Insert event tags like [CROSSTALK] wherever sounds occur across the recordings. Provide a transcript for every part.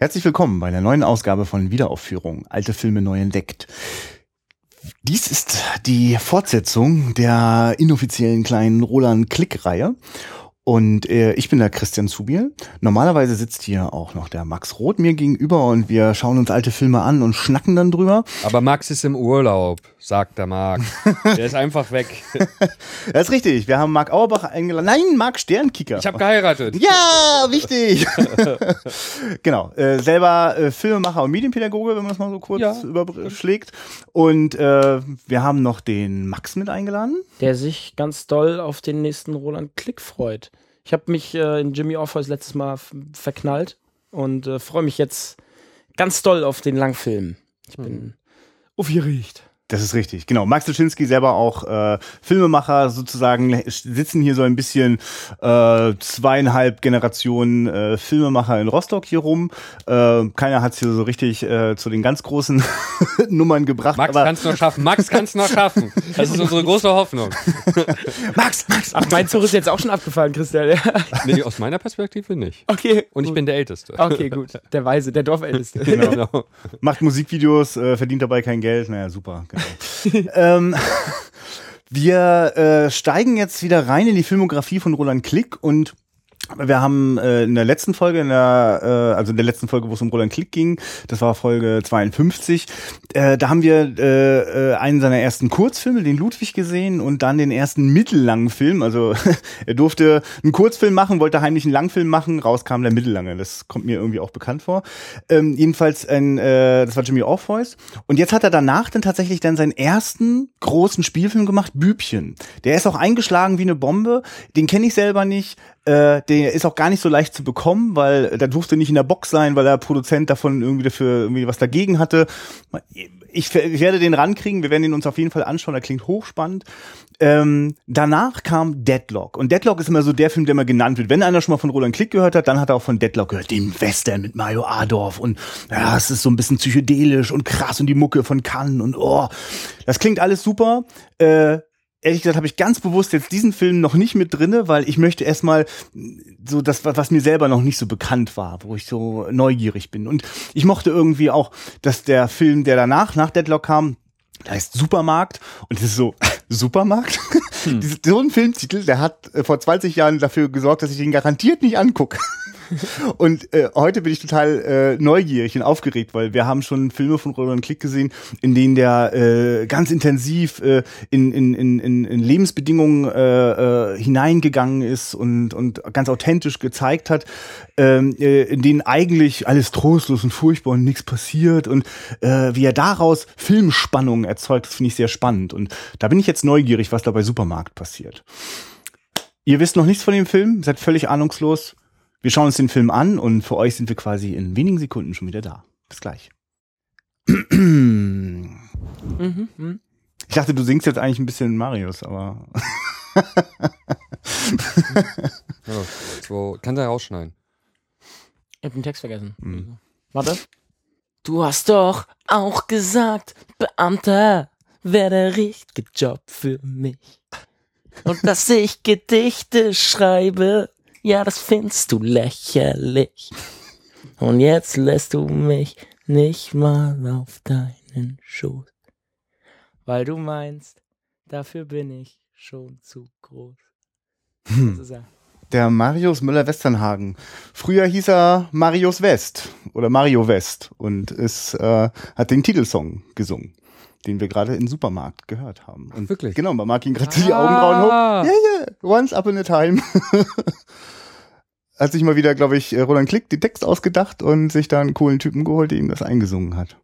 Herzlich willkommen bei der neuen Ausgabe von Wiederaufführung Alte Filme neu entdeckt. Dies ist die Fortsetzung der inoffiziellen kleinen Roland Klick-Reihe. Und äh, ich bin der Christian Zubiel. Normalerweise sitzt hier auch noch der Max Roth mir gegenüber und wir schauen uns alte Filme an und schnacken dann drüber. Aber Max ist im Urlaub, sagt der Marc. [LAUGHS] Der ist einfach weg. [LAUGHS] das ist richtig. Wir haben Marc Auerbach eingeladen. Nein, Marc Sternkicker. Ich habe geheiratet. Ja, wichtig. [LAUGHS] genau. Äh, selber äh, Filmemacher und Medienpädagoge, wenn man das mal so kurz ja. überschlägt. Und äh, wir haben noch den Max mit eingeladen. Der sich ganz doll auf den nächsten Roland Klick freut. Ich habe mich äh, in Jimmy Orpheus letztes Mal verknallt und äh, freue mich jetzt ganz doll auf den Langfilm. Ich bin mhm. aufgeregt. Das ist richtig, genau. Max Duschinski selber auch äh, Filmemacher sozusagen, sitzen hier so ein bisschen äh, zweieinhalb Generationen äh, Filmemacher in Rostock hier rum. Äh, keiner hat es hier so richtig äh, zu den ganz großen [LAUGHS] Nummern gebracht. Max kann's noch schaffen, Max kann's noch schaffen. Das ist unsere große Hoffnung. [LAUGHS] Max, Max. Ach, mein Zug ist jetzt auch schon abgefallen, Christian. nee, aus meiner Perspektive nicht. Okay. Und ich gut. bin der Älteste. Okay, gut. Der Weise, der Dorfälteste. Genau. [LAUGHS] genau. Macht Musikvideos, äh, verdient dabei kein Geld. Naja, super. Genau. [LAUGHS] ähm, [LAUGHS] wir äh, steigen jetzt wieder rein in die Filmografie von Roland Klick und wir haben äh, in der letzten Folge, in der, äh, also in der letzten Folge, wo es um Roland Klick ging, das war Folge 52, äh, da haben wir äh, äh, einen seiner ersten Kurzfilme, den Ludwig, gesehen und dann den ersten mittellangen Film. Also [LAUGHS] er durfte einen Kurzfilm machen, wollte heimlich einen Langfilm machen, rauskam der mittellange. Das kommt mir irgendwie auch bekannt vor. Ähm, jedenfalls, ein, äh, das war Jimmy Orpheus. Und jetzt hat er danach dann tatsächlich dann seinen ersten großen Spielfilm gemacht, Bübchen. Der ist auch eingeschlagen wie eine Bombe. Den kenne ich selber nicht. Äh, der ist auch gar nicht so leicht zu bekommen, weil der durfte nicht in der Box sein, weil der Produzent davon irgendwie dafür irgendwie was dagegen hatte. Ich, ich werde den rankriegen, wir werden ihn uns auf jeden Fall anschauen, der klingt hochspannend. Ähm, danach kam Deadlock. Und Deadlock ist immer so der Film, der immer genannt wird. Wenn einer schon mal von Roland Klick gehört hat, dann hat er auch von Deadlock gehört, dem Western mit Mario Adorf. Und ja, es ist so ein bisschen psychedelisch und krass und die Mucke von Cannes und oh, das klingt alles super. Äh, ehrlich gesagt habe ich ganz bewusst jetzt diesen Film noch nicht mit drinne, weil ich möchte erstmal so das, was mir selber noch nicht so bekannt war, wo ich so neugierig bin. Und ich mochte irgendwie auch, dass der Film, der danach, nach Deadlock kam, da heißt Supermarkt und das ist so [LAUGHS] Supermarkt. Hm. [LAUGHS] so ein Filmtitel, der hat äh, vor 20 Jahren dafür gesorgt, dass ich den garantiert nicht angucke. [LAUGHS] [LAUGHS] Und äh, heute bin ich total äh, neugierig und aufgeregt, weil wir haben schon Filme von Roland Klick gesehen, in denen der äh, ganz intensiv äh, in, in, in, in Lebensbedingungen äh, äh, hineingegangen ist und, und ganz authentisch gezeigt hat, ähm, äh, in denen eigentlich alles trostlos und furchtbar und nichts passiert und äh, wie er daraus Filmspannungen erzeugt, das finde ich sehr spannend. Und da bin ich jetzt neugierig, was da bei Supermarkt passiert. Ihr wisst noch nichts von dem Film, seid völlig ahnungslos. Wir schauen uns den Film an und für euch sind wir quasi in wenigen Sekunden schon wieder da. Bis gleich. mhm. Ich dachte, du singst jetzt eigentlich ein bisschen Marius, aber. [LAUGHS] ja, so, kann der rausschneiden. Ich hab den Text vergessen. Mhm. Warte. Du hast doch auch gesagt, Beamter wäre der richtige Job für mich. Und dass ich Gedichte schreibe, ja, das findest du lächerlich. Und jetzt lässt du mich nicht mal auf deinen Schoß. Weil du meinst, dafür bin ich schon zu groß. Hm. Der Marius Müller-Westernhagen. Früher hieß er Marius West oder Mario West und es äh, hat den Titelsong gesungen den wir gerade im Supermarkt gehört haben. Und Wirklich? Genau, man mag ihn gerade ah. die Augenbrauen hoch. Ja, yeah, ja, yeah. once up in a time. [LAUGHS] hat sich mal wieder, glaube ich, Roland Klick den Text ausgedacht und sich da einen coolen Typen geholt, der ihm das eingesungen hat.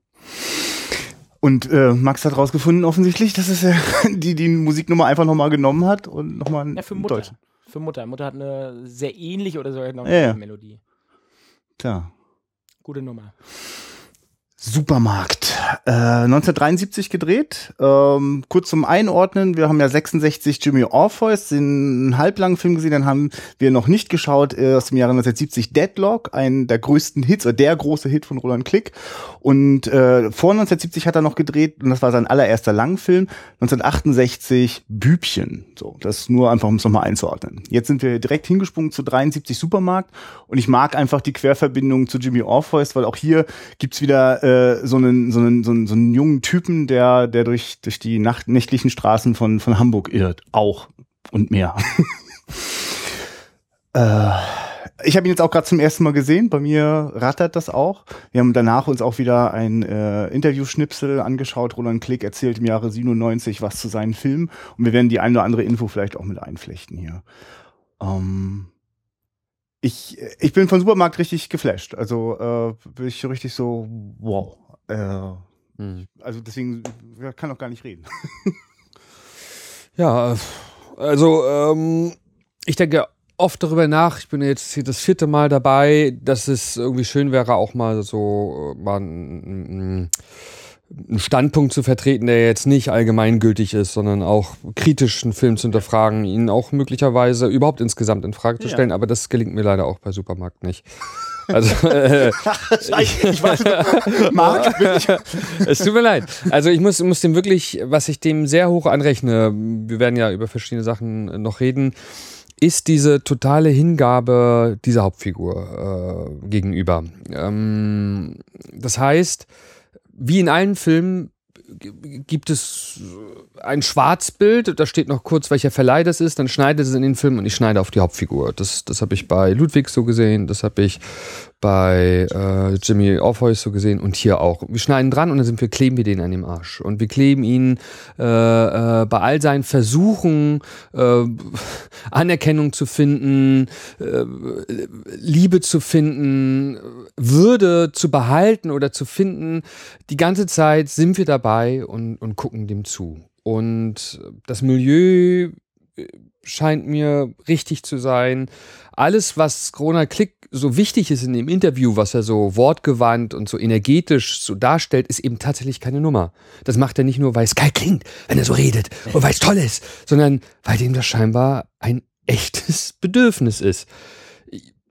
Und äh, Max hat rausgefunden offensichtlich, dass es äh, [LAUGHS] die die Musiknummer einfach nochmal genommen hat und nochmal ja, für Mutter. Deutschen. Für Mutter. Mutter hat eine sehr ähnliche oder sogar eine ja, ja. Melodie. Tja. Gute Nummer. Supermarkt. Äh, 1973 gedreht. Ähm, kurz zum Einordnen, wir haben ja 66 Jimmy Orpheus, den halblangen Film gesehen, dann haben wir noch nicht geschaut äh, aus dem Jahre 1970 Deadlock, ein der größten Hits, oder der große Hit von Roland Klick. Und äh, vor 1970 hat er noch gedreht, und das war sein allererster Langfilm, 1968 Bübchen. So, das nur einfach, um es nochmal einzuordnen. Jetzt sind wir direkt hingesprungen zu 73 Supermarkt und ich mag einfach die Querverbindung zu Jimmy Orpheus, weil auch hier gibt's wieder äh, äh, so, einen, so, einen, so, einen, so einen jungen Typen, der, der durch, durch die Nacht, nächtlichen Straßen von, von Hamburg irrt. Auch und mehr. [LAUGHS] äh, ich habe ihn jetzt auch gerade zum ersten Mal gesehen. Bei mir rattert das auch. Wir haben danach uns auch wieder ein äh, Interview-Schnipsel angeschaut. Roland Klick erzählt im Jahre 97 was zu seinen Filmen. Und wir werden die eine oder andere Info vielleicht auch mit einflechten hier. Ähm, ich, ich bin von Supermarkt richtig geflasht. Also äh, bin ich richtig so, wow. Äh, hm. Also deswegen kann auch gar nicht reden. [LAUGHS] ja, also ähm, ich denke oft darüber nach. Ich bin jetzt hier das vierte Mal dabei, dass es irgendwie schön wäre, auch mal so äh, mal einen Standpunkt zu vertreten, der jetzt nicht allgemeingültig ist, sondern auch kritisch einen Film zu hinterfragen, ihn auch möglicherweise überhaupt insgesamt in Frage zu stellen. Ja. Aber das gelingt mir leider auch bei Supermarkt nicht. Also, [LAUGHS] äh, ich, ich weiß, Marc, [LAUGHS] es tut mir leid. Also ich muss, muss dem wirklich, was ich dem sehr hoch anrechne, wir werden ja über verschiedene Sachen noch reden, ist diese totale Hingabe dieser Hauptfigur äh, gegenüber. Ähm, das heißt, wie in allen Filmen gibt es ein Schwarzbild, da steht noch kurz, welcher Verleih das ist, dann schneidet es in den Film und ich schneide auf die Hauptfigur. Das, das habe ich bei Ludwig so gesehen, das habe ich bei äh, Jimmy Orpheus so gesehen und hier auch. Wir schneiden dran und dann sind wir, kleben wir den an dem Arsch. Und wir kleben ihn äh, äh, bei all seinen Versuchen, äh, Anerkennung zu finden, äh, Liebe zu finden, Würde zu behalten oder zu finden. Die ganze Zeit sind wir dabei und, und gucken dem zu. Und das Milieu äh, scheint mir richtig zu sein. Alles, was Corona Klick so wichtig ist in dem Interview, was er so wortgewandt und so energetisch so darstellt, ist eben tatsächlich keine Nummer. Das macht er nicht nur, weil es geil klingt, wenn er so redet und weil es toll ist, sondern weil dem das scheinbar ein echtes [LAUGHS] Bedürfnis ist.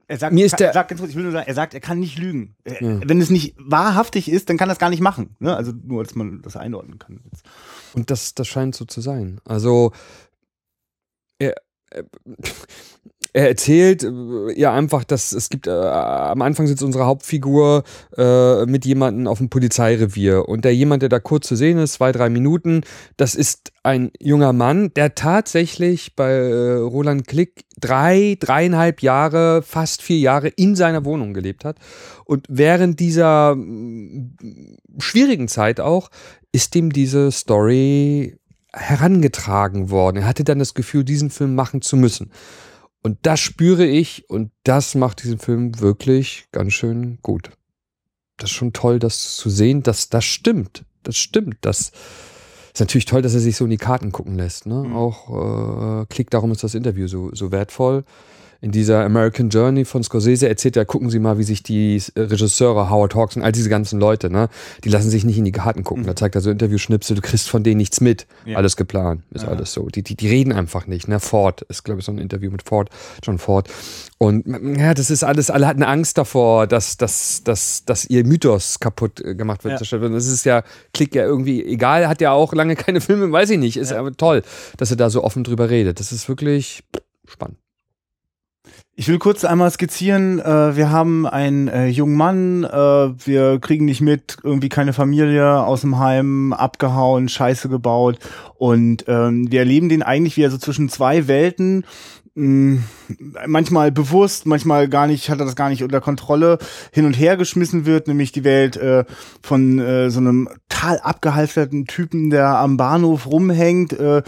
Er sagt, Mir ist der, er sagt, ich will nur sagen, er sagt, er kann nicht lügen. Ja. Wenn es nicht wahrhaftig ist, dann kann er es gar nicht machen. Ne? Also nur, dass man das einordnen kann. Und das, das scheint so zu sein. Also er, er er erzählt äh, ja einfach, dass es gibt, äh, am Anfang sitzt unsere Hauptfigur äh, mit jemandem auf dem Polizeirevier. Und der jemand, der da kurz zu sehen ist, zwei, drei Minuten, das ist ein junger Mann, der tatsächlich bei äh, Roland Klick drei, dreieinhalb Jahre, fast vier Jahre in seiner Wohnung gelebt hat. Und während dieser mm, schwierigen Zeit auch ist ihm diese Story herangetragen worden. Er hatte dann das Gefühl, diesen Film machen zu müssen. Und das spüre ich und das macht diesen Film wirklich ganz schön gut. Das ist schon toll, das zu sehen, dass das stimmt. Das stimmt. Das ist natürlich toll, dass er sich so in die Karten gucken lässt. Ne? Mhm. Auch äh, Klick, darum ist das Interview so, so wertvoll in dieser American Journey von Scorsese erzählt er, gucken Sie mal, wie sich die Regisseure, Howard Hawks und all diese ganzen Leute, ne, die lassen sich nicht in die Karten gucken. Mhm. Da zeigt er so Interviewschnipsel, du kriegst von denen nichts mit. Ja. Alles geplant, ist ja. alles so. Die, die, die reden einfach nicht, ne. Ford ist, glaube ich, so ein Interview mit Ford, John Ford. Und ja, das ist alles, alle hatten Angst davor, dass, dass, dass, dass ihr Mythos kaputt äh, gemacht wird. Ja. Das ist ja, Klick ja irgendwie egal, hat ja auch lange keine [LAUGHS] Filme, weiß ich nicht. Ist ja. aber toll, dass er da so offen drüber redet. Das ist wirklich spannend. Ich will kurz einmal skizzieren, äh, wir haben einen äh, jungen Mann, äh, wir kriegen nicht mit, irgendwie keine Familie aus dem Heim, abgehauen, Scheiße gebaut und ähm, wir erleben den eigentlich, wie er so zwischen zwei Welten manchmal bewusst, manchmal gar nicht, hat er das gar nicht unter Kontrolle, hin und her geschmissen wird, nämlich die Welt äh, von äh, so einem total abgehalfterten Typen, der am Bahnhof rumhängt, äh,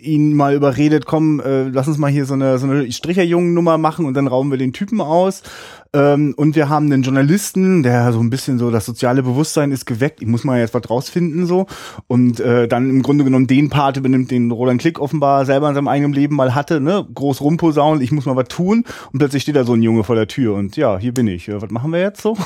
ihn mal überredet, komm, äh, lass uns mal hier so eine, so eine Stricherjungen-Nummer machen und dann rauben wir den Typen aus. Ähm, und wir haben einen Journalisten, der so ein bisschen so, das soziale Bewusstsein ist geweckt, ich muss mal jetzt was rausfinden so. Und äh, dann im Grunde genommen den Part übernimmt, den Roland Klick offenbar selber in seinem eigenen Leben mal hatte, ne? Groß rumposaunen, ich muss mal was tun. Und plötzlich steht da so ein Junge vor der Tür und ja, hier bin ich. Was machen wir jetzt so?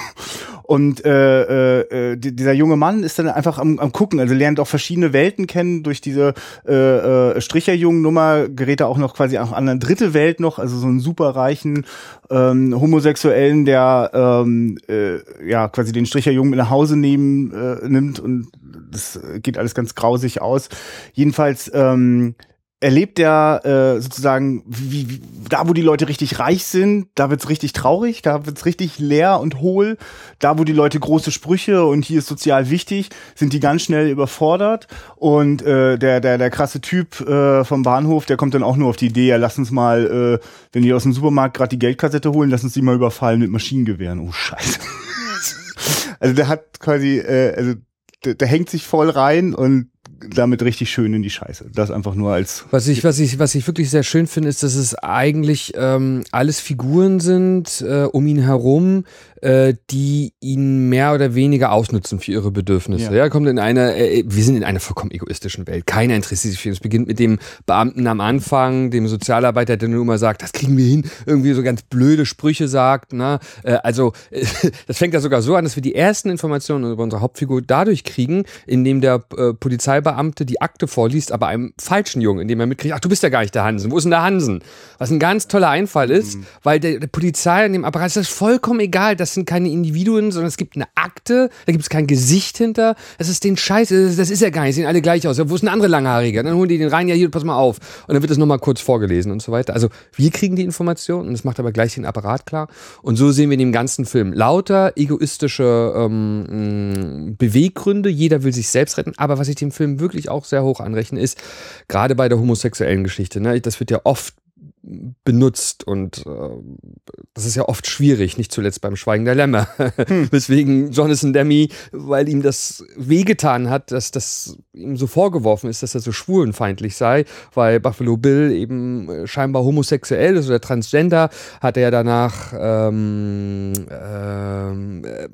Und äh, äh, äh dieser junge Mann ist dann einfach am, am gucken, also lernt auch verschiedene Welten kennen durch diese äh, äh, Stricherjungen-Nummer, gerät er auch noch quasi auch an eine dritte Welt noch, also so einen superreichen ähm, Homosexuellen, der ähm, äh, ja quasi den Stricherjungen mit nach Hause nehmen äh, nimmt und das geht alles ganz grausig aus. Jedenfalls ähm, erlebt er äh, sozusagen, wie, wie, da wo die Leute richtig reich sind, da wird's richtig traurig, da wird's richtig leer und hohl. Da wo die Leute große Sprüche und hier ist sozial wichtig, sind die ganz schnell überfordert. Und äh, der, der, der krasse Typ äh, vom Bahnhof, der kommt dann auch nur auf die Idee, ja, lass uns mal, äh, wenn die aus dem Supermarkt gerade die Geldkassette holen, lass uns die mal überfallen mit Maschinengewehren. Oh Scheiße. [LAUGHS] also der hat quasi, äh, also der, der hängt sich voll rein und damit richtig schön in die Scheiße. Das einfach nur als. Was ich, was ich, was ich wirklich sehr schön finde, ist, dass es eigentlich ähm, alles Figuren sind äh, um ihn herum, äh, die ihn mehr oder weniger ausnutzen für ihre Bedürfnisse. Ja, ja kommt in einer, äh, wir sind in einer vollkommen egoistischen Welt. Keiner interessiert sich für uns. Es beginnt mit dem Beamten am Anfang, dem Sozialarbeiter, der nur immer sagt, das kriegen wir hin, irgendwie so ganz blöde Sprüche sagt. Ne? Äh, also [LAUGHS] das fängt ja sogar so an, dass wir die ersten Informationen über unsere Hauptfigur dadurch kriegen, indem der äh, Polizeibeamte die Akte vorliest, aber einem falschen Jungen, indem er mitkriegt, ach, du bist ja gar nicht der Hansen. Wo ist denn der Hansen? Was ein ganz toller Einfall ist, mhm. weil der, der Polizei in dem Apparat ist das vollkommen egal, dass sind keine Individuen, sondern es gibt eine Akte, da gibt es kein Gesicht hinter. Das ist den Scheiß, das ist ja gar nicht, sehen alle gleich aus. Wo ist ein andere Langhaarige? Dann holen die den rein, ja hier, pass mal auf. Und dann wird das nochmal kurz vorgelesen und so weiter. Also wir kriegen die Information und das macht aber gleich den Apparat klar. Und so sehen wir in dem ganzen Film lauter egoistische ähm, Beweggründe. Jeder will sich selbst retten. Aber was ich dem Film wirklich auch sehr hoch anrechne, ist, gerade bei der homosexuellen Geschichte, ne, das wird ja oft benutzt und äh, das ist ja oft schwierig, nicht zuletzt beim Schweigen der Lämmer. Hm. [LAUGHS] Weswegen Jonathan Demi, weil ihm das wehgetan hat, dass das ihm so vorgeworfen ist, dass er so schwulenfeindlich sei, weil Buffalo Bill eben äh, scheinbar homosexuell ist oder transgender, hat er danach ähm, ähm, äh,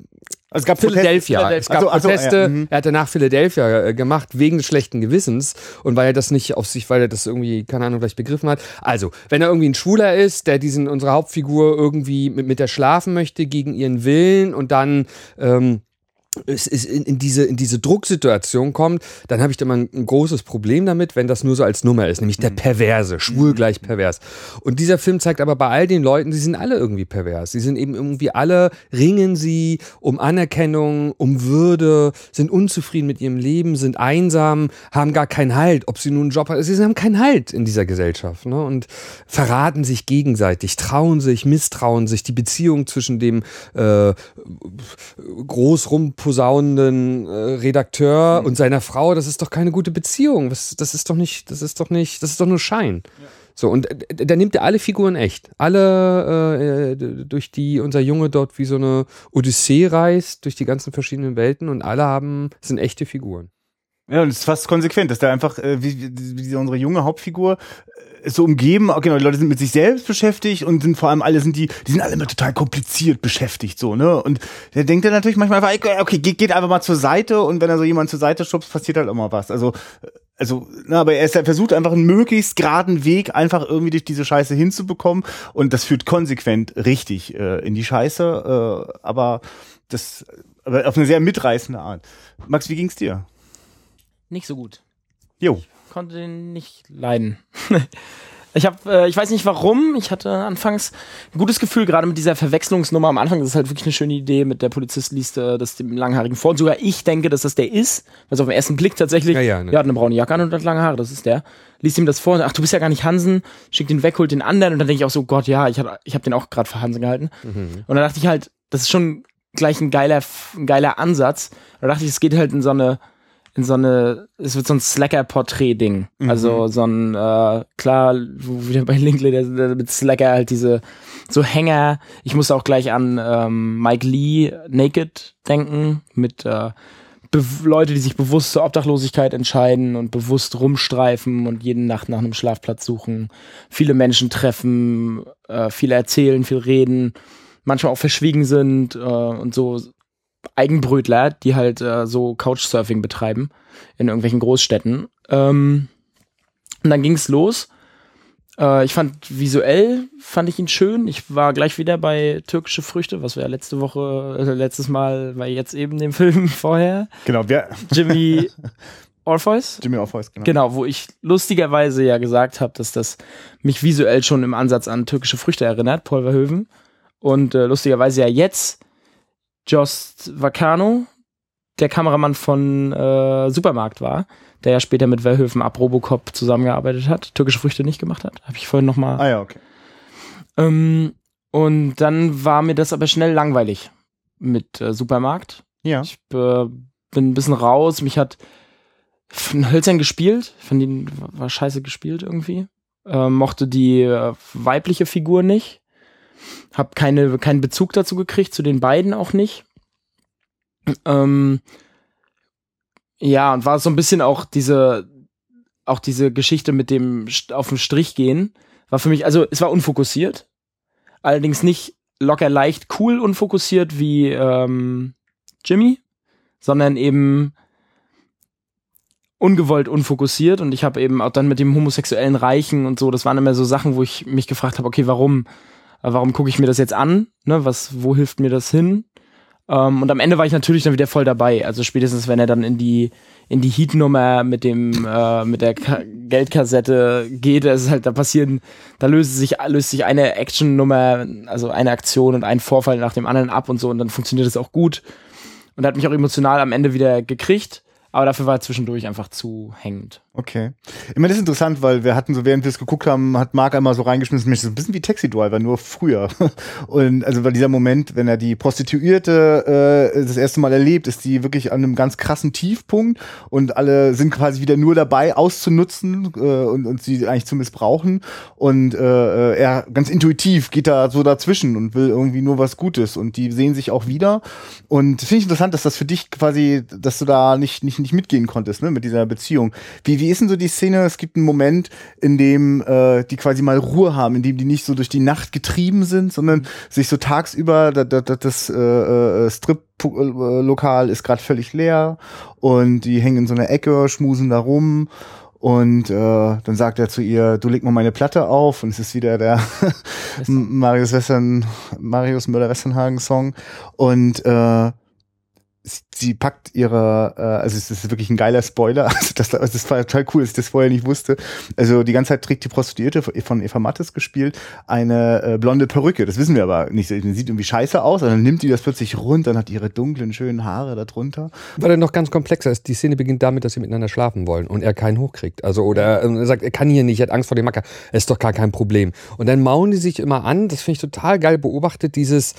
also es gab Philadelphia. Philadelphia. Es gab also, also, Proteste. Ja, mhm. er hat danach Philadelphia äh, gemacht wegen des schlechten Gewissens und weil er das nicht auf sich, weil er das irgendwie, keine Ahnung, vielleicht begriffen hat. Also, wenn er irgendwie ein Schwuler ist, der diesen unsere Hauptfigur irgendwie mit, mit der schlafen möchte gegen ihren Willen und dann ähm, es ist in, in, diese, in diese Drucksituation kommt, dann habe ich da mal ein, ein, großes Problem damit, wenn das nur so als Nummer ist, nämlich der mhm. Perverse, schwul mhm. gleich pervers. Und dieser Film zeigt aber bei all den Leuten, sie sind alle irgendwie pervers. Sie sind eben irgendwie alle, ringen sie um Anerkennung, um Würde, sind unzufrieden mit ihrem Leben, sind einsam, haben gar keinen Halt, ob sie nun einen Job haben. Sie haben keinen Halt in dieser Gesellschaft ne? und verraten sich gegenseitig, trauen sich, misstrauen sich. Die Beziehung zwischen dem äh, groß rum posaunenden äh, Redakteur mhm. und seiner Frau, das ist doch keine gute Beziehung. Das, das ist doch nicht, das ist doch nicht, das ist doch nur Schein. Ja. So, und äh, da nimmt er alle Figuren echt. Alle, äh, durch die unser Junge dort wie so eine Odyssee reist, durch die ganzen verschiedenen Welten und alle haben, sind echte Figuren. Ja, und es ist fast konsequent, dass der einfach, äh, wie, wie, wie unsere junge Hauptfigur, so umgeben, genau, die Leute sind mit sich selbst beschäftigt und sind vor allem alle sind die, die sind alle immer total kompliziert beschäftigt, so, ne? Und der denkt dann natürlich manchmal einfach, okay, geht, geht einfach mal zur Seite und wenn er so jemand zur Seite schubst, passiert halt immer was. Also, also, na, aber er, ist, er versucht einfach einen möglichst geraden Weg einfach irgendwie durch diese Scheiße hinzubekommen und das führt konsequent richtig äh, in die Scheiße, äh, aber das, aber auf eine sehr mitreißende Art. Max, wie ging's dir? Nicht so gut. Jo konnte den nicht leiden. [LAUGHS] ich habe, äh, ich weiß nicht warum, ich hatte anfangs ein gutes Gefühl, gerade mit dieser Verwechslungsnummer am Anfang. Das ist halt wirklich eine schöne Idee. Mit der Polizist liest äh, das dem langhaarigen vor. Und sogar ich denke, dass das der ist. Also auf den ersten Blick tatsächlich. Ja, ja, ne. ja, hat eine braune Jacke an und hat lange Haare. Das ist der. Liest ihm das vor. Und, Ach, du bist ja gar nicht Hansen. Schickt ihn weg, holt den anderen. Und dann denke ich auch so, Gott, ja, ich habe ich hab den auch gerade für Hansen gehalten. Mhm. Und dann dachte ich halt, das ist schon gleich ein geiler, ein geiler Ansatz. Da dachte ich, es geht halt in so eine in so eine, es wird so ein Slacker-Porträt-Ding. Mhm. Also so ein, äh, klar, wieder bei Linklater mit Slacker halt diese so Hänger. Ich muss auch gleich an ähm, Mike Lee Naked denken, mit äh, Leute, die sich bewusst zur Obdachlosigkeit entscheiden und bewusst rumstreifen und jeden Nacht nach einem Schlafplatz suchen, viele Menschen treffen, äh, viel erzählen, viel reden, manchmal auch verschwiegen sind äh, und so Eigenbrötler, die halt äh, so Couchsurfing betreiben in irgendwelchen Großstädten. Ähm, und dann ging's los. Äh, ich fand visuell fand ich ihn schön. Ich war gleich wieder bei türkische Früchte, was wir ja letzte Woche, äh, letztes Mal, war jetzt eben dem [LAUGHS] Film vorher. Genau, wer, Jimmy [LAUGHS] Orpheus. Jimmy Orpheus, genau. Genau, wo ich lustigerweise ja gesagt habe, dass das mich visuell schon im Ansatz an türkische Früchte erinnert, Paul Verhoeven. Und äh, lustigerweise ja jetzt Jost Vacano, der Kameramann von äh, Supermarkt war, der ja später mit Verhoeven ab Robocop zusammengearbeitet hat, türkische Früchte nicht gemacht hat. Habe ich vorhin nochmal. Ah ja, okay. Ähm, und dann war mir das aber schnell langweilig mit äh, Supermarkt. Ja. Ich äh, bin ein bisschen raus. Mich hat von Hölzern gespielt. Fand ihn war scheiße gespielt irgendwie. Äh, mochte die äh, weibliche Figur nicht. Hab keine, keinen Bezug dazu gekriegt, zu den beiden auch nicht. Ähm, ja, und war so ein bisschen auch diese, auch diese Geschichte mit dem auf den Strich gehen. War für mich, also es war unfokussiert. Allerdings nicht locker leicht cool unfokussiert wie ähm, Jimmy, sondern eben ungewollt unfokussiert und ich habe eben auch dann mit dem homosexuellen Reichen und so, das waren immer so Sachen, wo ich mich gefragt habe, okay, warum, warum gucke ich mir das jetzt an? Ne, was, wo hilft mir das hin? Ähm, und am Ende war ich natürlich dann wieder voll dabei. Also spätestens, wenn er dann in die in die Heat-Nummer mit dem äh, mit der Ka Geldkassette geht, das ist halt, da passieren, da löst sich löst sich eine Action-Nummer, also eine Aktion und ein Vorfall nach dem anderen ab und so und dann funktioniert das auch gut und hat mich auch emotional am Ende wieder gekriegt. Aber dafür war er zwischendurch einfach zu hängend. Okay. Meine, das ist interessant, weil wir hatten so, während wir es geguckt haben, hat Marc einmal so reingeschmissen, Mensch, ist ein bisschen wie Taxi Driver, nur früher. [LAUGHS] Und also weil dieser Moment, wenn er die Prostituierte äh, das erste Mal erlebt, ist die wirklich an einem ganz krassen Tiefpunkt und alle sind quasi wieder nur dabei, auszunutzen äh, und, und sie eigentlich zu missbrauchen. Und äh, er ganz intuitiv geht da so dazwischen und will irgendwie nur was Gutes. Und die sehen sich auch wieder. Und finde ich interessant, dass das für dich quasi, dass du da nicht, nicht, nicht mitgehen konntest, ne, mit dieser Beziehung. Wie, wie ist denn so die Szene? Es gibt einen Moment, in dem äh, die quasi mal Ruhe haben, in dem die nicht so durch die Nacht getrieben sind, sondern sich so tagsüber, da, da, da, das äh, äh, Strip-Lokal ist gerade völlig leer und die hängen in so einer Ecke, schmusen da rum. Und äh, dann sagt er zu ihr, du leg mal meine Platte auf und es ist wieder der [LAUGHS] Marius Western, Marius Müller-Westernhagen-Song. Und äh, sie- sie packt ihre, äh, also es ist wirklich ein geiler Spoiler, [LAUGHS] also das, das war total cool, dass ich das vorher nicht wusste. Also die ganze Zeit trägt die Prostituierte von Eva Mattes gespielt eine äh, blonde Perücke. Das wissen wir aber nicht. Die sieht irgendwie scheiße aus, und dann nimmt die das plötzlich rund, dann hat ihre dunklen, schönen Haare da drunter. Weil er noch ganz komplexer ist. Die Szene beginnt damit, dass sie miteinander schlafen wollen und er keinen hochkriegt. Also, oder äh, er sagt, er kann hier nicht, er hat Angst vor dem Macker. Ist doch gar kein Problem. Und dann mauern die sich immer an. Das finde ich total geil beobachtet, dieses,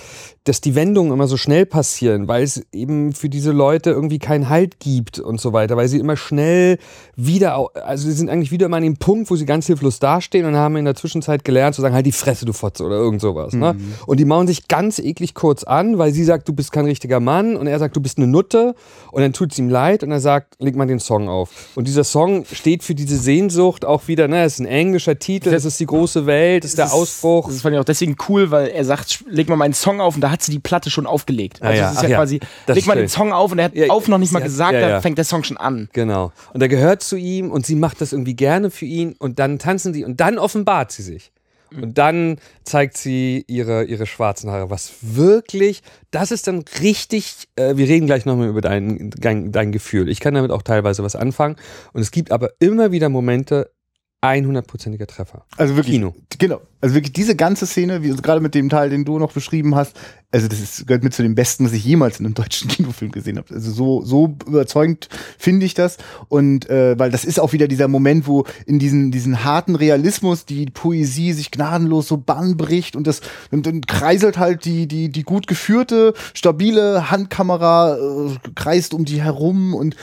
dass die Wendungen immer so schnell passieren, weil es eben für diese Leute irgendwie keinen Halt gibt und so weiter, weil sie immer schnell wieder, also sie sind eigentlich wieder immer an dem Punkt, wo sie ganz hilflos dastehen und haben in der Zwischenzeit gelernt zu sagen, halt die Fresse, du Fotze oder irgend sowas. Ne? Und die mauern sich ganz eklig kurz an, weil sie sagt, du bist kein richtiger Mann und er sagt, du bist eine Nutte und dann tut es ihm leid und er sagt, leg mal den Song auf. Und dieser Song steht für diese Sehnsucht auch wieder, ne, es ist ein englischer Titel, es ist die große Welt, es ist der Ausbruch. Das fand ich auch deswegen cool, weil er sagt, leg mal meinen Song auf und da hat sie die Platte schon aufgelegt. Also ja. es ist ja, ja. quasi, Das leg mal schön. Den Song auf und er hat Ja, auf noch nicht mal ja, gesagt, ja, ja. da fängt der Song schon an. Genau. Und er gehört zu ihm und sie macht das irgendwie gerne für ihn und dann tanzen sie und dann offenbart sie sich. Und dann zeigt sie ihre, ihre schwarzen Haare, was wirklich, das ist dann richtig, äh, wir reden gleich nochmal über dein, dein, dein Gefühl. Ich kann damit auch teilweise was anfangen. Und es gibt aber immer wieder Momente, 100%iger Treffer. Also wirklich, Kino. genau. Also wirklich diese ganze Szene, wie gerade mit dem Teil, den du noch beschrieben hast, also das ist, gehört mit zu den besten, was ich jemals in einem [LAUGHS] deutschen Kinofilm gesehen habe. Also so, so überzeugend finde ich das. Und äh, weil das ist auch wieder dieser Moment, wo in diesen, diesen harten Realismus die Poesie sich gnadenlos so Bann bricht und das und dann kreiselt halt die, die, die gut geführte, stabile Handkamera, äh, kreist um die herum und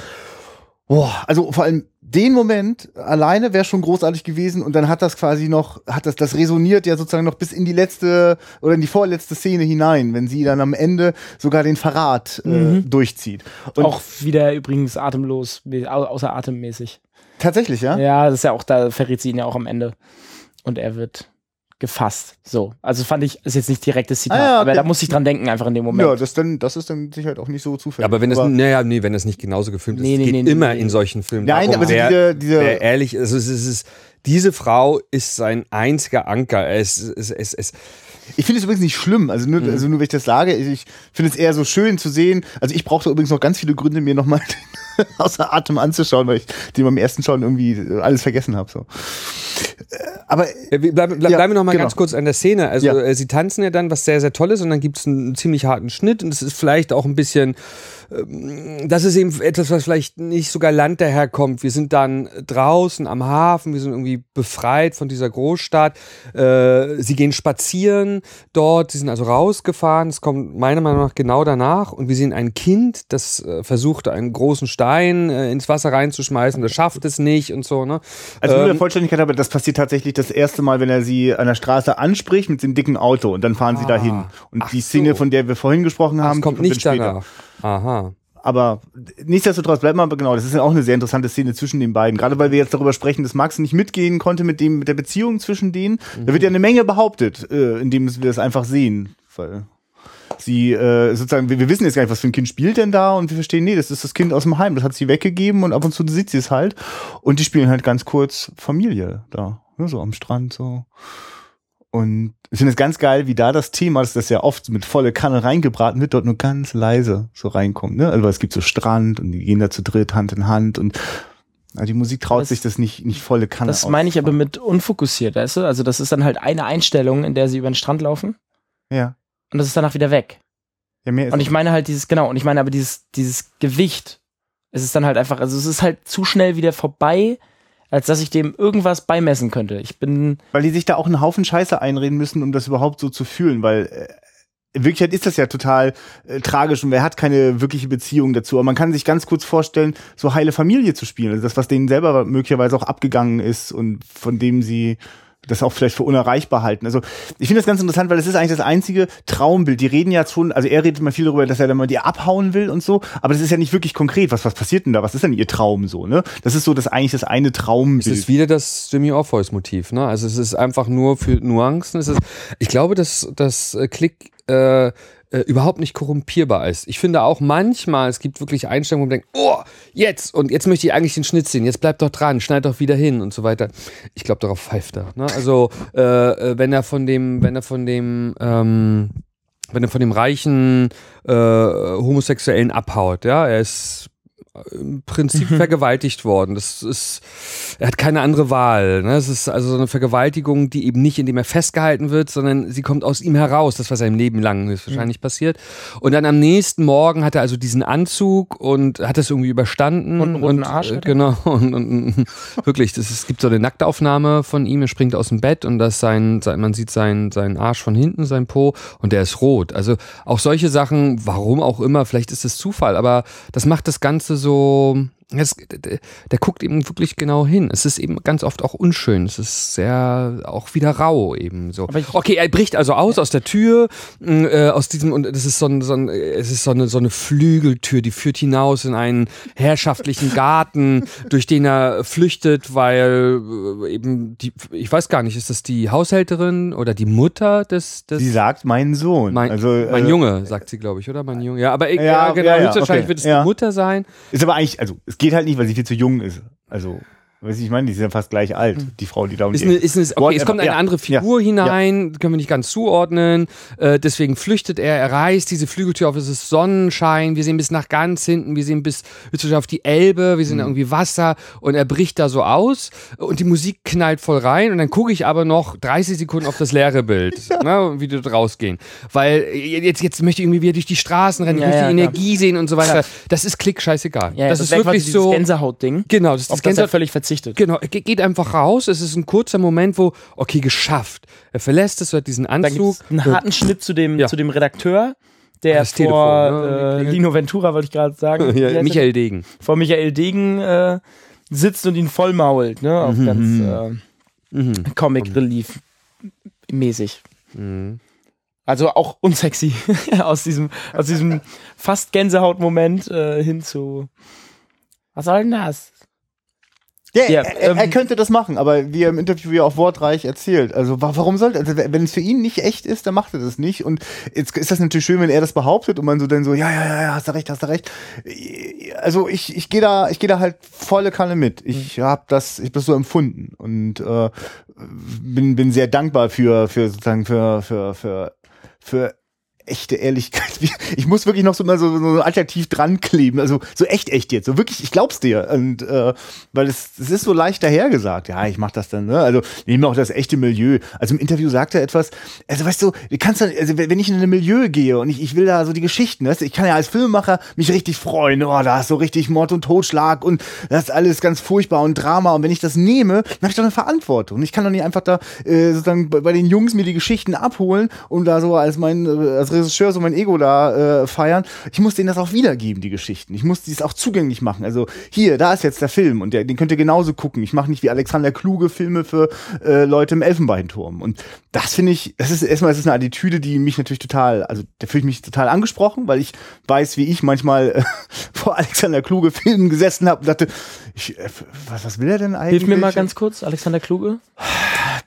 Boah, also vor allem den Moment alleine wäre schon großartig gewesen und dann hat das quasi noch, hat das, das resoniert ja sozusagen noch bis in die letzte oder in die vorletzte Szene hinein, wenn sie dann am Ende sogar den Verrat äh, durchzieht. Und auch wieder übrigens atemlos, au- außer atemmäßig. tatsächlich, ja? Ja, das ist ja auch, da verrät sie ihn ja auch am Ende. Und er wird gefasst. So. Also fand ich, ist jetzt nicht direktes Zitat, Ah, ja, aber okay. da musste ich dran denken, einfach in dem Moment. Ja, das, dann, das ist dann sicher auch nicht so zufällig. Aber wenn das, naja, nee, wenn das nicht genauso gefilmt ist, Nee, es nee, geht nee, immer nee. in solchen Filmen. Nein, darum, aber wer, diese- diese- wer ehrlich, also es ist, es ist, diese Frau ist sein einziger Anker. Es, es, es, es, Ich finde es übrigens nicht schlimm, also nur, also nur wenn ich das sage, ich, ich finde es eher so schön zu sehen. Also ich brauchte übrigens noch ganz viele Gründe, mir nochmal [LAUGHS] außer Atem anzuschauen, weil ich den beim ersten Schauen irgendwie alles vergessen habe. So. Äh, Aber bleiben, bleib, Ja, bleiben wir noch mal genau. ganz kurz an der Szene. Also Ja. äh, sie tanzen ja dann, was sehr, sehr toll ist und dann gibt es einen ziemlich harten Schnitt und es ist vielleicht auch ein bisschen, das ist eben etwas, was vielleicht nicht so galant daherkommt. Wir sind dann draußen am Hafen, wir sind irgendwie befreit von dieser Großstadt. Äh, sie gehen spazieren dort, sie sind also rausgefahren. Es kommt meiner Meinung nach genau danach und wir sehen ein Kind, das äh, versucht, einen großen Stein äh, ins Wasser reinzuschmeißen, das schafft es nicht und so. Ne? Also nur der Ähm, Vollständigkeit, aber das passiert tatsächlich das erste Mal, wenn er sie an der Straße anspricht mit dem dicken Auto und dann fahren sie Ah, dahin. Und die Szene, so. von der wir vorhin gesprochen haben, das kommt nicht danach. Aha. Aber nichtsdestotrotz bleibt mal genau, das ist ja auch eine sehr interessante Szene zwischen den beiden. Gerade weil wir jetzt darüber sprechen, dass Max nicht mitgehen konnte mit dem mit der Beziehung zwischen denen. Da wird ja eine Menge behauptet, äh, indem wir es einfach sehen, weil sie äh, sozusagen wir, wir wissen jetzt gar nicht, was für ein Kind spielt denn da und wir verstehen, nee, das ist das Kind aus dem Heim, das hat sie weggegeben und ab und zu sieht sie es halt und die spielen halt ganz kurz Familie da, ne, so am Strand so. Und ich finde es ganz geil, wie da das Thema, dass das ja oft mit volle Kanne reingebraten wird, dort nur ganz leise so reinkommt. Ne? Also es gibt so Strand und die gehen da zu dritt Hand in Hand und also die Musik traut Das- sich das nicht, nicht volle Kanne Das meine ich aber mit unfokussiert, weißt du? Also das ist dann halt eine Einstellung, in der sie über den Strand laufen Ja. und das ist danach wieder weg. ja mehr ist Und ich meine halt dieses, genau, und ich meine aber dieses, dieses Gewicht. Es ist dann halt einfach, also es ist halt zu schnell wieder vorbei, als dass ich dem irgendwas beimessen könnte. Ich bin, weil die sich da auch einen Haufen Scheiße einreden müssen, um das überhaupt so zu fühlen, weil äh, in Wirklichkeit ist das ja total äh, tragisch und wer hat keine wirkliche Beziehung dazu. Aber man kann sich ganz kurz vorstellen, so heile Familie zu spielen. Also das, was denen selber möglicherweise auch abgegangen ist und von dem sie das auch vielleicht für unerreichbar halten. Also ich finde das ganz interessant, weil das ist eigentlich das einzige Traumbild. Die reden ja schon, also er redet mal viel darüber, dass er dann mal die abhauen will und so, aber das ist ja nicht wirklich konkret. Was, was passiert denn da? Was ist denn ihr Traum so, ne? Das ist so das eigentlich das eine Es Traumbild. ist wieder das Jimmy Orpheus Motiv, ne? Also es ist einfach nur für Nuancen. Es ist, ich glaube, dass das äh, Klick äh, äh, überhaupt nicht korrumpierbar ist. Ich finde auch manchmal, es gibt wirklich Einstellungen, wo man denkt, oh, jetzt und jetzt möchte ich eigentlich den Schnitt sehen, jetzt bleib doch dran, schneid doch wieder hin und so weiter. Ich glaube, darauf pfeift er. Ne? Also äh, äh, wenn er von dem, wenn er von dem ähm, wenn er von dem reichen äh, Homosexuellen abhaut, ja, er ist im Prinzip [LAUGHS] vergewaltigt worden. Das ist, er hat keine andere Wahl. Ne? Es ist also so eine Vergewaltigung, die eben nicht, indem er festgehalten wird, sondern sie kommt aus ihm heraus. Das, was seinem Leben lang ist wahrscheinlich passiert. Und dann am nächsten Morgen hat er also diesen Anzug und hat das irgendwie überstanden. Und einen roten Arsch äh, er? Genau. [LAUGHS] Und, und, und [LAUGHS] wirklich, das es gibt so eine Nacktaufnahme von ihm. Er springt aus dem Bett und das sein, sein man sieht seinen, seinen Arsch von hinten, sein Po und der ist rot. Also auch solche Sachen, warum auch immer, vielleicht ist es Zufall, aber das macht das Ganze so. so Das, der, der guckt eben wirklich genau hin. Es ist eben ganz oft auch unschön. Es ist sehr auch wieder rau eben so. Okay, er bricht also aus aus der Tür, mh, äh, aus diesem und das ist so ein, so ein es ist so eine so eine Flügeltür, die führt hinaus in einen herrschaftlichen Garten, [LAUGHS] durch den er flüchtet, weil äh, eben die ich weiß gar nicht, ist das die Haushälterin oder die Mutter des des Sie sagt, mein Sohn. mein, also, mein äh, Junge, sagt sie, glaube ich, oder? Mein Junge. Ja, aber ja, Ja, genau, ja, ja, höchstwahrscheinlich okay, wird es ja. die Mutter sein. Ist aber eigentlich, also es geht halt nicht, weil sie viel zu jung ist. Also, weißt du, ich meine, die sind ja fast gleich alt, die Frau, die da um Ist eine, ist eine, okay, Whatever, es kommt eine ja. andere Figur Ja. hinein, können wir nicht ganz zuordnen. Äh, deswegen flüchtet er, er reißt diese Flügeltür auf, es ist Sonnenschein, wir sehen bis nach ganz hinten, wir sehen bis bis auf die Elbe, wir sehen Mhm. da irgendwie Wasser und er bricht da so aus und die Musik knallt voll rein und dann gucke ich aber noch 30 Sekunden auf das leere Bild, [LAUGHS] ne, und wie die dort rausgehen. Weil äh, jetzt, jetzt möchte ich irgendwie wieder durch die Straßen rennen, ich Ja, möchte ja, die. Energie sehen und so weiter. [LAUGHS] Das ist klick scheißegal. ja, das, das ist quasi wirklich so. Gänsehaut-Ding. Genau, das ist das das Gänsehaut. völlig verzichtet. Genau, ge- geht einfach raus. Es ist ein kurzer Moment, wo, okay, geschafft. Er verlässt es, er hat diesen Anzug. einen harten Schnitt zu dem, Ja. zu dem Redakteur, der Das vor Telefon, ne? äh. Lino Ventura, wollte ich gerade sagen, [LAUGHS] ja, er? Michael Degen. vor Michael Degen äh, sitzt und ihn vollmault, ne? Auf Mhm, ganz äh, Mhm. Comic Relief mäßig. Mhm. Also auch unsexy [LAUGHS] aus diesem, aus diesem fast Gänsehaut-Moment äh, hin zu. Was soll denn das? Ja, Ja, er, er, er ähm, könnte das machen, aber wie er im Interview ja auch wortreich erzählt. Also wa- warum sollte, also wenn es für ihn nicht echt ist, dann macht er das nicht. Und jetzt ist das natürlich schön, wenn er das behauptet und man so dann so, ja, ja, ja, ja, hast du recht, hast du recht. Also ich, ich gehe da, ich gehe da halt volle Kanne mit. Ich Mhm. habe das, ich hab das so empfunden und äh, bin, bin sehr dankbar für, für sozusagen für, für, für, für echte Ehrlichkeit. [LAUGHS] Ich muss wirklich noch so mal so, so ein Adjektiv dran kleben. Also so echt, echt jetzt. So wirklich, ich glaub's dir. Und äh, weil es, es ist so leicht dahergesagt. Ja, ich mach das dann, ne? Also nehmen wir auch das echte Milieu. Also im Interview sagt er etwas, also weißt du, du kannst dann, also wenn ich in ein Milieu gehe und ich, ich will da so die Geschichten, weißt du, ich kann ja als Filmemacher mich richtig freuen. Oh, da ist so richtig Mord und Totschlag und das ist alles ganz furchtbar und Drama. Und wenn ich das nehme, dann habe ich doch eine Verantwortung. Ich kann doch nicht einfach da äh, sozusagen bei, bei den Jungs mir die Geschichten abholen und da so als mein äh, als Regisseur so mein Ego da äh, feiern. Ich muss denen das auch wiedergeben, die Geschichten. Ich muss dies auch zugänglich machen. Also hier, da ist jetzt der Film und der, den könnt ihr genauso gucken. Ich mache nicht wie Alexander Kluge Filme für äh, Leute im Elfenbeinturm. Und das finde ich, das ist erstmal, das ist eine Attitüde, die mich natürlich total, also da fühle ich mich total angesprochen, weil ich weiß, wie ich manchmal äh, [LAUGHS] vor Alexander Kluge Filmen gesessen habe und dachte, ich, äh, was, was will er denn eigentlich? Hilf mir mal ganz kurz, Alexander Kluge.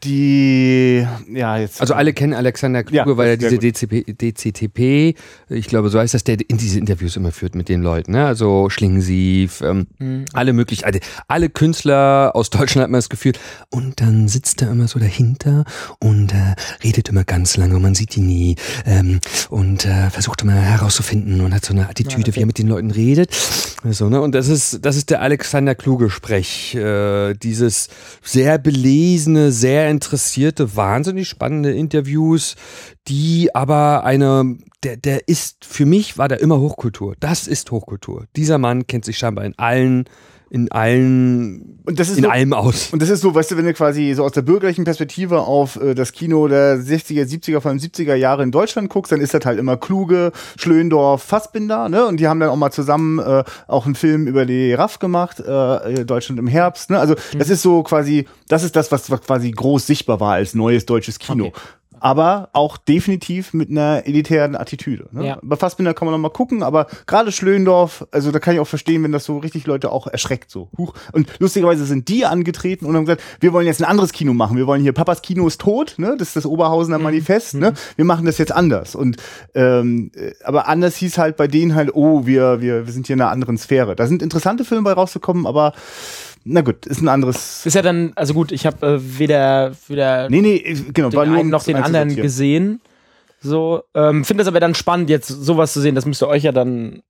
Die, ja, jetzt. Also alle kennen Alexander Kluge, Ja, weil er diese DCP, DCTP, ich glaube, so heißt das, der in diese Interviews immer führt mit den Leuten. Ne? Also Schlingensief, ähm, alle möglichen, alle, alle Künstler aus Deutschland hat man das Gefühl. Und dann sitzt er immer so dahinter und äh, redet immer ganz lange und man sieht ihn nie ähm, und äh, versucht immer herauszufinden und hat so eine Attitüde, wie er mit den Leuten redet. So, ne? Und das ist, das ist der Alexander Kluge-Sprech. Äh, dieses sehr belesene, sehr interessierte, wahnsinnig spannende Interviews, die aber eine, der, der ist, für mich war der immer Hochkultur. Das ist Hochkultur. Dieser Mann kennt sich scheinbar in allen, in allen, Und das ist in so- allem aus. Und das ist so, weißt du, wenn du quasi so aus der bürgerlichen Perspektive auf äh, das Kino der 60er, 70er, vor allem 70er Jahre in Deutschland guckst, dann ist das halt immer Kluge, Schlöndorff, Fassbinder, ne? Und die haben dann auch mal zusammen äh, auch einen Film über die RAF gemacht, äh, Deutschland im Herbst, ne? Also das ist so quasi, das ist das, was, was quasi groß sichtbar war als neues deutsches Kino. Okay. Aber auch definitiv mit einer elitären Attitüde. Ne? Ja. Bei Fassbinder kann man noch mal gucken, aber gerade Schlöndorff, also da kann ich auch verstehen, wenn das so richtig Leute auch erschreckt so. Huch. Und lustigerweise sind die angetreten und haben gesagt, wir wollen jetzt ein anderes Kino machen. Wir wollen hier Papas Kino ist tot, ne? Das ist das Oberhausener Manifest, ne? Wir machen das jetzt anders. Und ähm, äh, aber anders hieß halt bei denen halt, oh, wir wir wir sind hier in einer anderen Sphäre. Da sind interessante Filme bei rausgekommen, aber na gut, ist ein anderes. Ist ja dann, also gut, ich habe äh, weder, weder Nee, nee, genau, den einen noch den anderen gesehen. So, ähm, finde es aber dann spannend, jetzt sowas zu sehen. Das müsst ihr euch ja dann.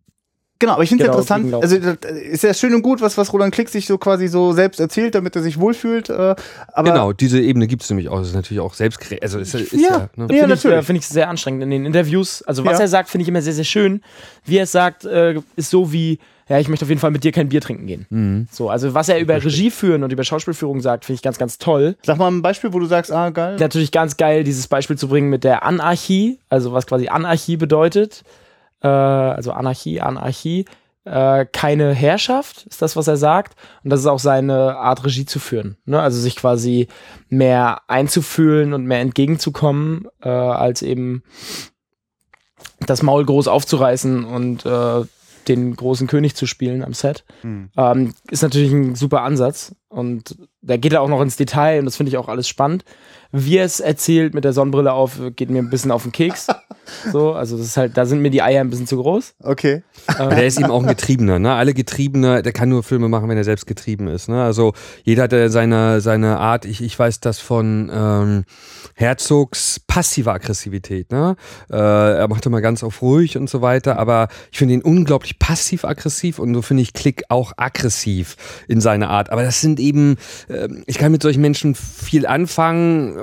Genau, aber ich finde es Genau, interessant. Also das ist ja schön und gut, was, was Roland Klick sich so quasi so selbst erzählt, damit er sich wohlfühlt. Äh, aber genau, diese Ebene gibt es nämlich auch. Das ist natürlich auch selbst, also ist, ist Ja. ja, ne? Ja, Finde ich, natürlich. äh, finde ich sehr anstrengend in den Interviews. Also was Ja. er sagt, finde ich immer sehr, sehr schön. Wie er es sagt, äh, ist so wie, ja, ich möchte auf jeden Fall mit dir kein Bier trinken gehen. Mhm. So, also was er über Regie führen und über Schauspielführung sagt, finde ich ganz, ganz toll. sag mal ein Beispiel, wo du sagst, ah, geil. Natürlich ganz geil, dieses Beispiel zu bringen mit der Anarchie, also was quasi Anarchie bedeutet. Äh, also Anarchie, Anarchie. Äh, keine Herrschaft, ist das, was er sagt. Und das ist auch seine Art, Regie zu führen. Ne? Also sich quasi mehr einzufühlen und mehr entgegenzukommen, äh, als eben das Maul groß aufzureißen und äh, den großen König zu spielen am Set. Ähm, ist natürlich ein super Ansatz. Und da geht er auch noch ins Detail und das finde ich auch alles spannend. Wie er es erzählt mit der Sonnenbrille auf, geht mir ein bisschen auf den Keks. [LAUGHS] So, also das ist halt, da sind mir die Eier ein bisschen zu groß. Okay. Aber der ist eben auch ein Getriebener, ne? Alle Getriebene, der kann nur Filme machen, wenn er selbst getrieben ist, ne? Also jeder hat ja seine, seine Art, ich, ich weiß das von ähm, Herzogs passiver Aggressivität, ne? Äh, er macht immer ganz auf ruhig und so weiter, aber ich finde ihn unglaublich passiv-aggressiv und so finde ich Klick auch aggressiv in seiner Art. Aber das sind eben, ähm, ich kann mit solchen Menschen viel anfangen,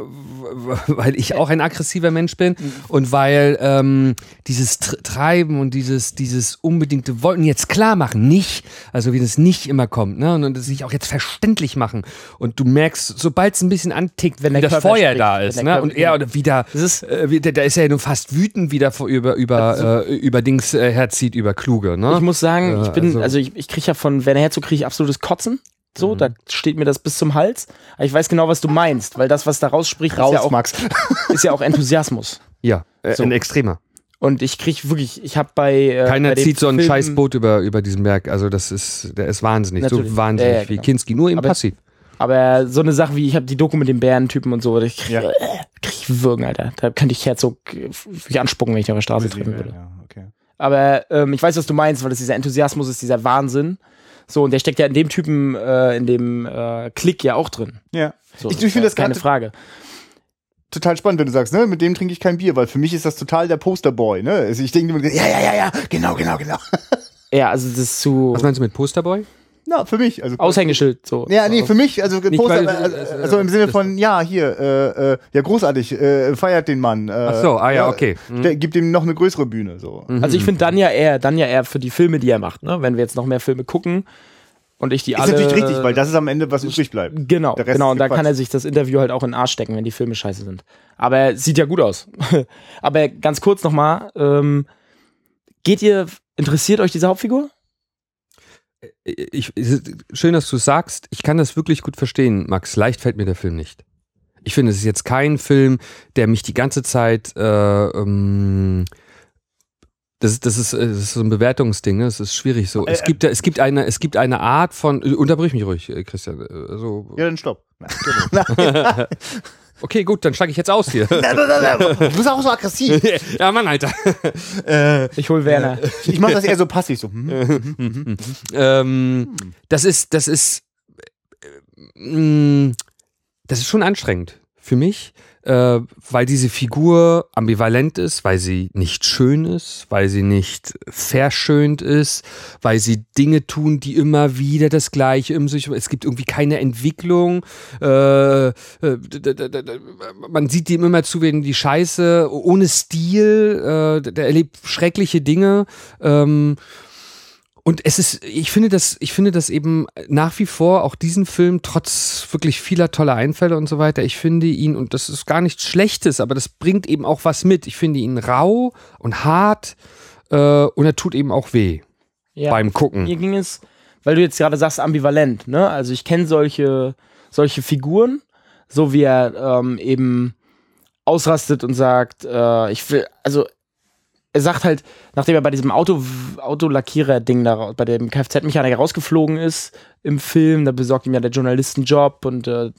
weil ich auch ein aggressiver Mensch bin und weil ähm, dieses Tr Treiben und dieses, dieses unbedingte Wollten jetzt klar machen, nicht, also wie das nicht immer kommt, ne? Und, und das sich auch jetzt verständlich machen. Und du merkst, sobald es ein bisschen antickt, wenn der das Körper Feuer spricht, da ist, ne? Und er oder wieder, Das ist- äh, wie- da ist er ja nun fast wütend wieder vor, über, über, äh, über Dings äh, herzieht, über Kluge, ne? Ich muss sagen, ich Äh, bin, also- also, ich, ich kriege ja von Werner Herzog kriege ich absolutes Kotzen. So, da steht mir das bis zum Hals. Aber ich weiß genau, was du meinst, weil das, was da rausspricht, ist, Raus, ja auch, Max. [LAUGHS] ist ja auch Enthusiasmus. ja, äh, So. ein Extremer. Und ich krieg wirklich, ich habe bei. Äh, Keiner bei zieht so ein Filmen- scheiß Boot über, über diesen Berg. Also das ist, der ist wahnsinnig. Natürlich. So wahnsinnig Ja, ja, wie genau. Kinski, nur im Aber- Passiv. Aber so eine Sache wie, ich habe die Doku mit dem Bärentypen und so, ich krieg, Ja. äh, krieg ich Würgen, Alter. Da könnte ich Herzog äh, wirklich anspucken, wenn ich auf der Straße treffen würde. Ja, okay. Aber ähm, ich weiß, was du meinst, weil das dieser Enthusiasmus ist, dieser Wahnsinn. So, und der steckt ja in dem Typen, äh, in dem äh, Klick ja auch drin. Ja. So, Ich- ich finde ja das keine Frage. Total spannend, wenn du sagst, ne, mit dem trinke ich kein Bier, weil für mich ist das total der Posterboy, ne? Also ich denke immer, ja, ja, ja, ja, genau, genau, genau. [LAUGHS] Ja, also das ist zu Was meinst du mit Posterboy? Na, für mich. Also, Aushängeschild. So. Ja, nee, für mich, also Nicht, Poster, weil- also, also im Sinne von, ja, hier, äh, äh, ja, großartig, äh, feiert den Mann. Äh, Ach so, ah ja, okay. Mhm. der- Gibt ihm noch eine größere Bühne, so. Also ich finde dann ja eher, dann ja eher für die Filme, die er macht. Ne? Wenn wir jetzt noch mehr Filme gucken und ich die Ist alle. natürlich richtig, weil das ist am Ende, was übrig bleibt. Genau, Der Rest genau. ist Und da kann er sich das Interview halt auch in den Arsch stecken, wenn die Filme scheiße sind. Aber er sieht ja gut aus. [LAUGHS] Aber ganz kurz nochmal, ähm, geht ihr, interessiert euch diese Hauptfigur? Ich, ich- schön, dass du es sagst. Ich kann das wirklich gut verstehen, Max. Leicht fällt mir der Film nicht. Ich finde, es ist jetzt kein Film, der mich die ganze Zeit. Äh, ähm, das, ist- das, ist, äh, das ist so ein Bewertungsding. Ne? Es ist schwierig so. es Äh, gibt, es gibt eine, es gibt eine Art von. äh, Unterbrich mich ruhig, äh, Christian. Äh, Also, Ja, dann stopp. [LAUGHS] Na, okay, gut, dann steige ich jetzt aus hier. [LAUGHS] Du bist auch so aggressiv. [LAUGHS] ja, Mann, Alter. [LAUGHS] Ich hol Werner. Ich mache das eher so passiv, so. hm. ähm, das ist, das ist, äh, mh, das ist schon anstrengend für mich, äh, weil diese Figur ambivalent ist, weil sie nicht schön ist, weil sie nicht verschönt ist, weil sie Dinge tun, die immer wieder das Gleiche im sich. Es gibt irgendwie keine Entwicklung. Äh, äh, man sieht ihm immer zu, wenn die Scheiße ohne Stil, äh, der erlebt schreckliche Dinge. Ähm, und es ist, ich finde das, ich finde das eben nach wie vor auch diesen Film trotz wirklich vieler toller Einfälle und so weiter. Ich finde ihn und das ist gar nichts Schlechtes, aber das bringt eben auch was mit. Ich finde ihn rau und hart äh, und er tut eben auch weh Ja. beim Gucken. Mir ging es, weil du jetzt gerade sagst, ambivalent, ne? Also ich kenne solche, solche Figuren, so wie er ähm, eben ausrastet und sagt, äh, ich will, also er sagt halt, nachdem er bei diesem Auto, Autolackierer-Ding da, bei dem Kfz-Mechaniker rausgeflogen ist im Film, da besorgt ihm ja der Journalist einen Job und äh,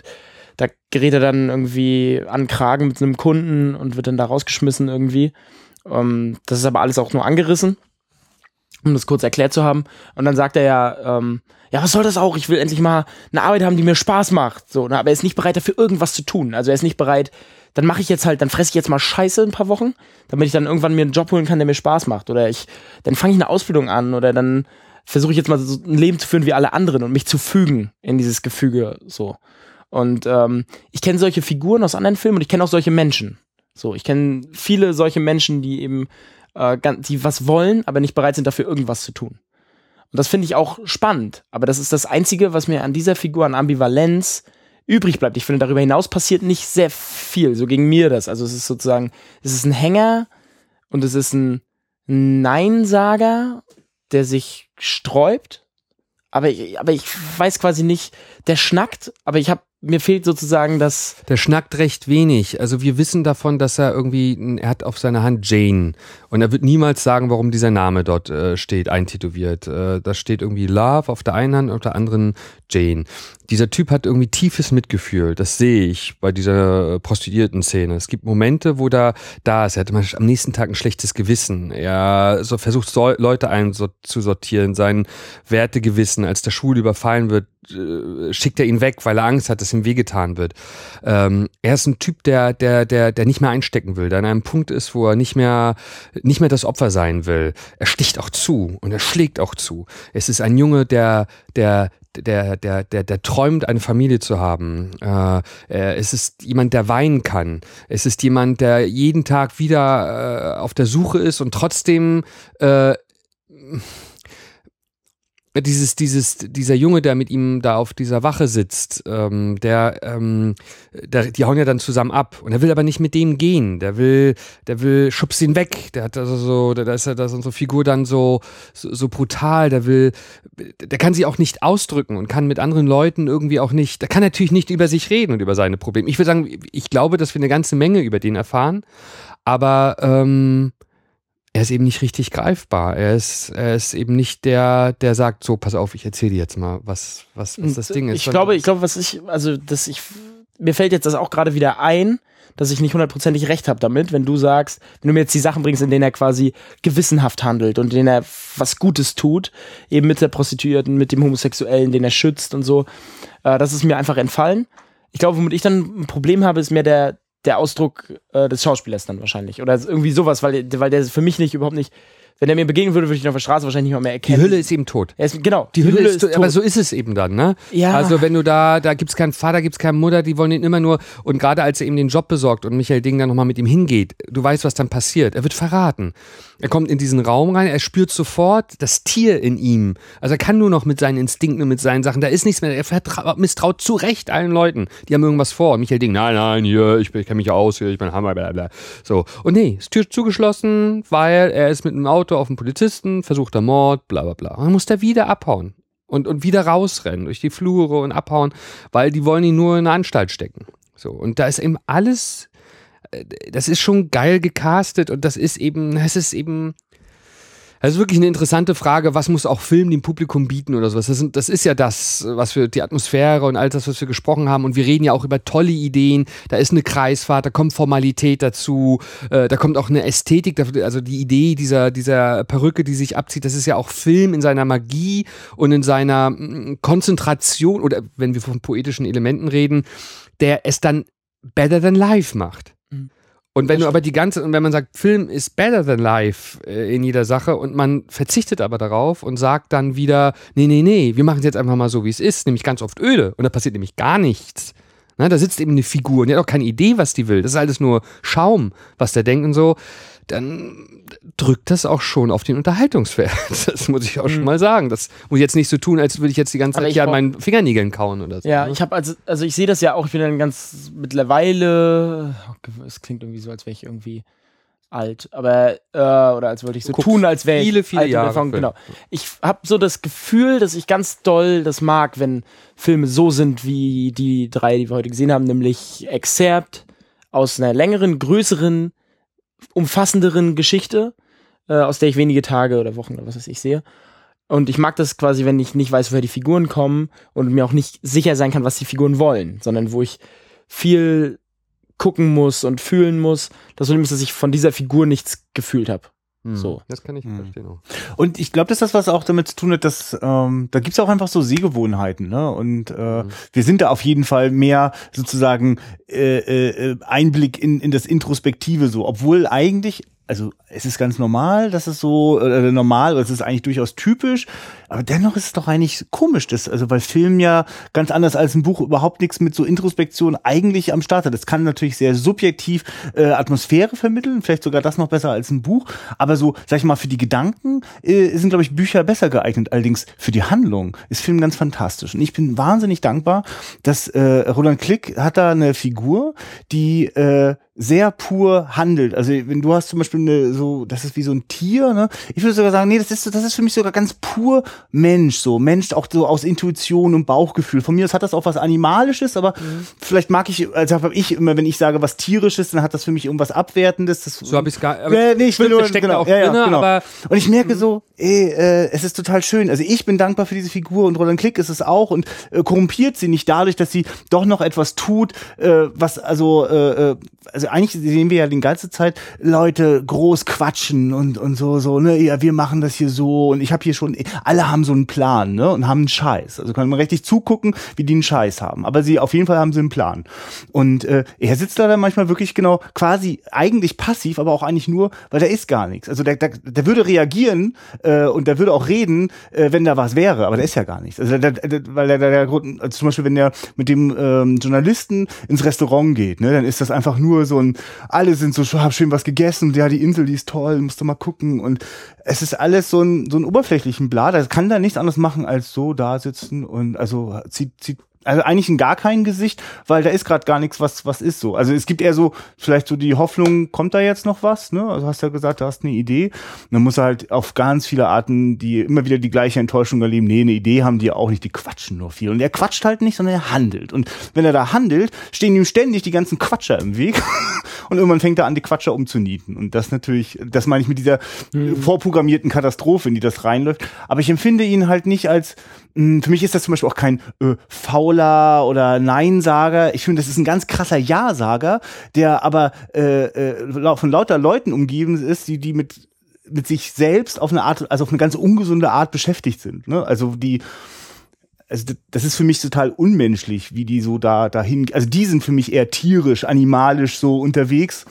da gerät er dann irgendwie an Kragen mit einem Kunden und wird dann da rausgeschmissen irgendwie. Ähm, das ist aber alles auch nur angerissen um das kurz erklärt zu haben. Und dann sagt er ja, ähm, ja, was soll das auch? Ich will endlich mal eine Arbeit haben, die mir Spaß macht. So, ne? aber er ist nicht bereit dafür irgendwas zu tun. Also er ist nicht bereit, dann mache ich jetzt halt, dann fresse ich jetzt mal Scheiße ein paar Wochen, damit ich dann irgendwann mir einen Job holen kann, der mir Spaß macht. Oder ich, dann fange ich eine Ausbildung an oder dann versuche ich jetzt mal so ein Leben zu führen wie alle anderen und mich zu fügen in dieses Gefüge so. Und ähm, ich kenne solche Figuren aus anderen Filmen und ich kenne auch solche Menschen. So, ich kenne viele solche Menschen, die eben äh, die was wollen, aber nicht bereit sind, dafür irgendwas zu tun. Und das finde ich auch spannend. Aber das ist das Einzige, was mir an dieser Figur an Ambivalenz übrig bleibt. Ich finde, darüber hinaus passiert nicht sehr viel. So ging mir das. Also es ist sozusagen, es ist ein Hänger und es ist ein Neinsager, der sich sträubt. Aber ich, aber ich weiß quasi nicht, der schnackt, aber ich habe mir fehlt sozusagen das Der schnackt recht wenig. Also wir wissen davon, dass er irgendwie, er hat auf seiner Hand Jane. Und er wird niemals sagen, warum dieser Name dort äh, steht, eintätowiert. Äh, da steht irgendwie Love auf der einen Hand, auf der anderen Jane. Dieser Typ hat irgendwie tiefes Mitgefühl. Das sehe ich bei dieser äh, Prostituierten-Szene. Es gibt Momente, wo da da ist. Er hat am nächsten Tag ein schlechtes Gewissen. Er so versucht, Leute einzusortieren, sein Wertegewissen. Als der Schwul überfallen wird, äh, schickt er ihn weg, weil er Angst hat, dass ihm wehgetan wird. Ähm, er ist ein Typ, der, der, der, der nicht mehr einstecken will, der an einem Punkt ist, wo er nicht mehr, nicht mehr das Opfer sein will. Er sticht auch zu und er schlägt auch zu. Es ist ein Junge, der, der, der, der, der, der träumt, eine Familie zu haben. Äh, es ist jemand, der weinen kann. Es ist jemand, der jeden Tag wieder äh, auf der Suche ist und trotzdem äh, dieses, dieses, dieser Junge, der mit ihm da auf dieser Wache sitzt, ähm, der, ähm, der, die hauen ja dann zusammen ab und er will aber nicht mit dem gehen. Der will, der will, schubst ihn weg. Der hat also so, da ist ja da ist unsere Figur dann so, so, so brutal. Der will, der kann sie auch nicht ausdrücken und kann mit anderen Leuten irgendwie auch nicht, der kann natürlich nicht über sich reden und über seine Probleme. Ich würde sagen, ich glaube, dass wir eine ganze Menge über den erfahren, aber ähm, er ist eben nicht richtig greifbar. Er ist, er ist eben nicht der, der sagt, so, pass auf, ich erzähle dir jetzt mal, was, was, was das Ding ist. Ich glaube, ich glaube, was ich, also, dass ich, mir fällt jetzt das auch gerade wieder ein, dass ich nicht hundertprozentig recht habe damit, wenn du sagst, wenn du mir jetzt die Sachen bringst, in denen er quasi gewissenhaft handelt und in denen er was Gutes tut, eben mit der Prostituierten, mit dem Homosexuellen, den er schützt und so, äh, das ist mir einfach entfallen. Ich glaube, womit ich dann ein Problem habe, ist mehr der, der Ausdruck äh, des Schauspielers dann wahrscheinlich. Oder irgendwie sowas, weil, weil der für mich nicht überhaupt nicht. Wenn er mir begegnen würde, würde ich ihn auf der Straße wahrscheinlich nicht mal mehr Die erkennen. Hülle ist eben tot. Er ist, genau, Die Hülle, ist, tot. aber so ist es eben dann, ne? Ja. Also wenn du da, da gibt's keinen Vater, gibt's keine Mutter, die wollen ihn immer nur, und gerade als er ihm den Job besorgt und Michael Ding dann nochmal mit ihm hingeht, du weißt, was dann passiert. Er wird verraten. Er kommt in diesen Raum rein, er spürt sofort das Tier in ihm. Also er kann nur noch mit seinen Instinkten und mit seinen Sachen, da ist nichts mehr, er misstraut zu Recht allen Leuten, die haben irgendwas vor. Und Michael Ding, nein, nein, hier, ich, ich kenne mich aus, hier, ich bin Hammer, bla bla. So. Und nee, ist Tür zugeschlossen, weil er ist mit einem Auto auf einen Polizisten, versuchter Mord, bla bla bla. Und dann muss er wieder abhauen. Und, und wieder rausrennen durch die Flure und abhauen, weil die wollen ihn nur in eine Anstalt stecken. So. Und da ist eben alles äh, das ist schon geil gecastet und das ist eben, es ist eben, das ist wirklich eine interessante Frage, was muss auch Film dem Publikum bieten oder sowas. Das, sind, das ist ja das, was wir, die Atmosphäre und all das, was wir gesprochen haben. Und wir reden ja auch über tolle Ideen. Da ist eine Kreisfahrt, da kommt Formalität dazu, äh, da kommt auch eine Ästhetik, also die Idee dieser, dieser Perücke, die sich abzieht, das ist ja auch Film in seiner Magie und in seiner mm, Konzentration oder wenn wir von poetischen Elementen reden, der es dann better than life macht. Und wenn du aber die ganze, und wenn man sagt, Film ist better than life äh, in jeder Sache und man verzichtet aber darauf und sagt dann wieder, nee, nee, nee, wir machen es jetzt einfach mal so, wie es ist, nämlich ganz oft öde und da passiert nämlich gar nichts. Na, da sitzt eben eine Figur und die hat auch keine Idee, was die will. Das ist alles nur Schaum, was der denkt und so. Dann drückt das auch schon auf den Unterhaltungswert. [LAUGHS] Das muss ich auch schon mal sagen. Das muss ich jetzt nicht so tun, als würde ich jetzt die ganze Zeit hier an meinen Fingernägeln kauen oder so. Ja, ne? ich habe also, also ich sehe das ja auch, ich bin dann ganz mittlerweile, es klingt irgendwie so, als wäre ich irgendwie alt, aber, äh, oder als wollte ich so tun, als wäre ich viele, viele alt Jahre erfahren. Film. Genau. Ich habe so das Gefühl, dass ich ganz doll das mag, wenn Filme so sind wie die drei, die wir heute gesehen haben, nämlich Excerpt aus einer längeren, größeren, umfassenderen Geschichte, äh, aus der ich wenige Tage oder Wochen oder was weiß ich sehe. Und ich mag das quasi, wenn ich nicht weiß, woher die Figuren kommen und mir auch nicht sicher sein kann, was die Figuren wollen, sondern wo ich viel gucken muss und fühlen muss. Das Problem ist, dass ich von dieser Figur nichts gefühlt habe. Hm. so. Das kann ich Hm. verstehen auch. Und ich glaube, dass das was auch damit zu tun hat, dass ähm, da gibt's auch einfach so Sehgewohnheiten, ne? Und äh, wir sind da auf jeden Fall mehr sozusagen äh, äh, Einblick in, in das Introspektive so, obwohl eigentlich also es ist ganz normal, dass es so äh, normal, oder es ist eigentlich durchaus typisch, aber dennoch ist es doch eigentlich komisch, das, also weil Film ja ganz anders als ein Buch überhaupt nichts mit so Introspektion eigentlich am Start hat. Das kann natürlich sehr subjektiv äh, Atmosphäre vermitteln, vielleicht sogar das noch besser als ein Buch, aber so, sag ich mal, für die Gedanken äh, sind, glaube ich, Bücher besser geeignet. Allerdings für die Handlung ist Film ganz fantastisch. Und ich bin wahnsinnig dankbar, dass äh, Roland Klick hat da eine Figur, die äh, sehr pur handelt. Also wenn du hast zum Beispiel eine, so, das ist wie so ein Tier, ne? Ich würde sogar sagen, nee, das ist, das ist für mich sogar ganz pur Mensch, so Mensch auch so aus Intuition und Bauchgefühl. Von mir aus hat das auch was Animalisches, aber vielleicht mag ich, also habe ich immer, wenn ich sage was tierisches, dann hat das für mich irgendwas Abwertendes. Das, So habe ich es gar ja, nee, ich will nur, genau, auch ja, ja, genau. aber Und ich merke so, ey, äh, es ist total schön. Also ich bin dankbar für diese Figur und Roland Klick ist es auch und äh, korrumpiert sie nicht dadurch, dass sie doch noch etwas tut, äh, was also, äh, äh, also eigentlich sehen wir ja die ganze Zeit Leute groß quatschen und und so so ne, ja wir machen das hier so und ich habe hier schon, alle haben so einen Plan ne und haben einen Scheiß. Also kann man richtig zugucken, wie die einen Scheiß haben. Aber sie auf jeden Fall haben sie einen Plan. Und äh, er sitzt da dann manchmal wirklich genau quasi eigentlich passiv, aber auch eigentlich nur, weil da ist gar nichts. Also der, der, der würde reagieren äh, und der würde auch reden, äh, wenn da was wäre, aber da ist ja gar nichts. Also der, der, weil der, der, der also zum Beispiel, wenn der mit dem ähm, Journalisten ins Restaurant geht, ne, dann ist das einfach nur so ein, alle sind so, hab schön was gegessen, ja, die Insel, die ist toll, musst du mal gucken. Und es ist alles so ein, so ein oberflächlichen Blatt. Das kann da nichts anderes machen, als so da sitzen und also zieht, zieht Also eigentlich in gar kein Gesicht, weil da ist gerade gar nichts, was was ist so. Also es gibt eher so vielleicht so die Hoffnung, kommt da jetzt noch was? Ne? Also hast ja gesagt, du hast eine Idee. Und dann muss er halt auf ganz viele Arten, die immer wieder die gleiche Enttäuschung erleben. Nee, eine Idee haben die auch nicht, die quatschen nur viel. Und er quatscht halt nicht, sondern er handelt. Und wenn er da handelt, stehen ihm ständig die ganzen Quatscher im Weg. [LAUGHS] Und irgendwann fängt er an, die Quatscher umzunieten. Und das natürlich, das meine ich mit dieser mhm. vorprogrammierten Katastrophe, in die das reinläuft. Aber ich empfinde ihn halt nicht als, für mich ist das zum Beispiel auch kein äh, fauler oder Neinsager. Ich finde, das ist ein ganz krasser Ja-Sager, der aber äh, äh, von lauter Leuten umgeben ist, die, die mit mit sich selbst auf eine Art, also auf eine ganz ungesunde Art beschäftigt sind. Ne? Also die, also das ist für mich total unmenschlich, wie die so da dahin, also die sind für mich eher tierisch, animalisch so unterwegs,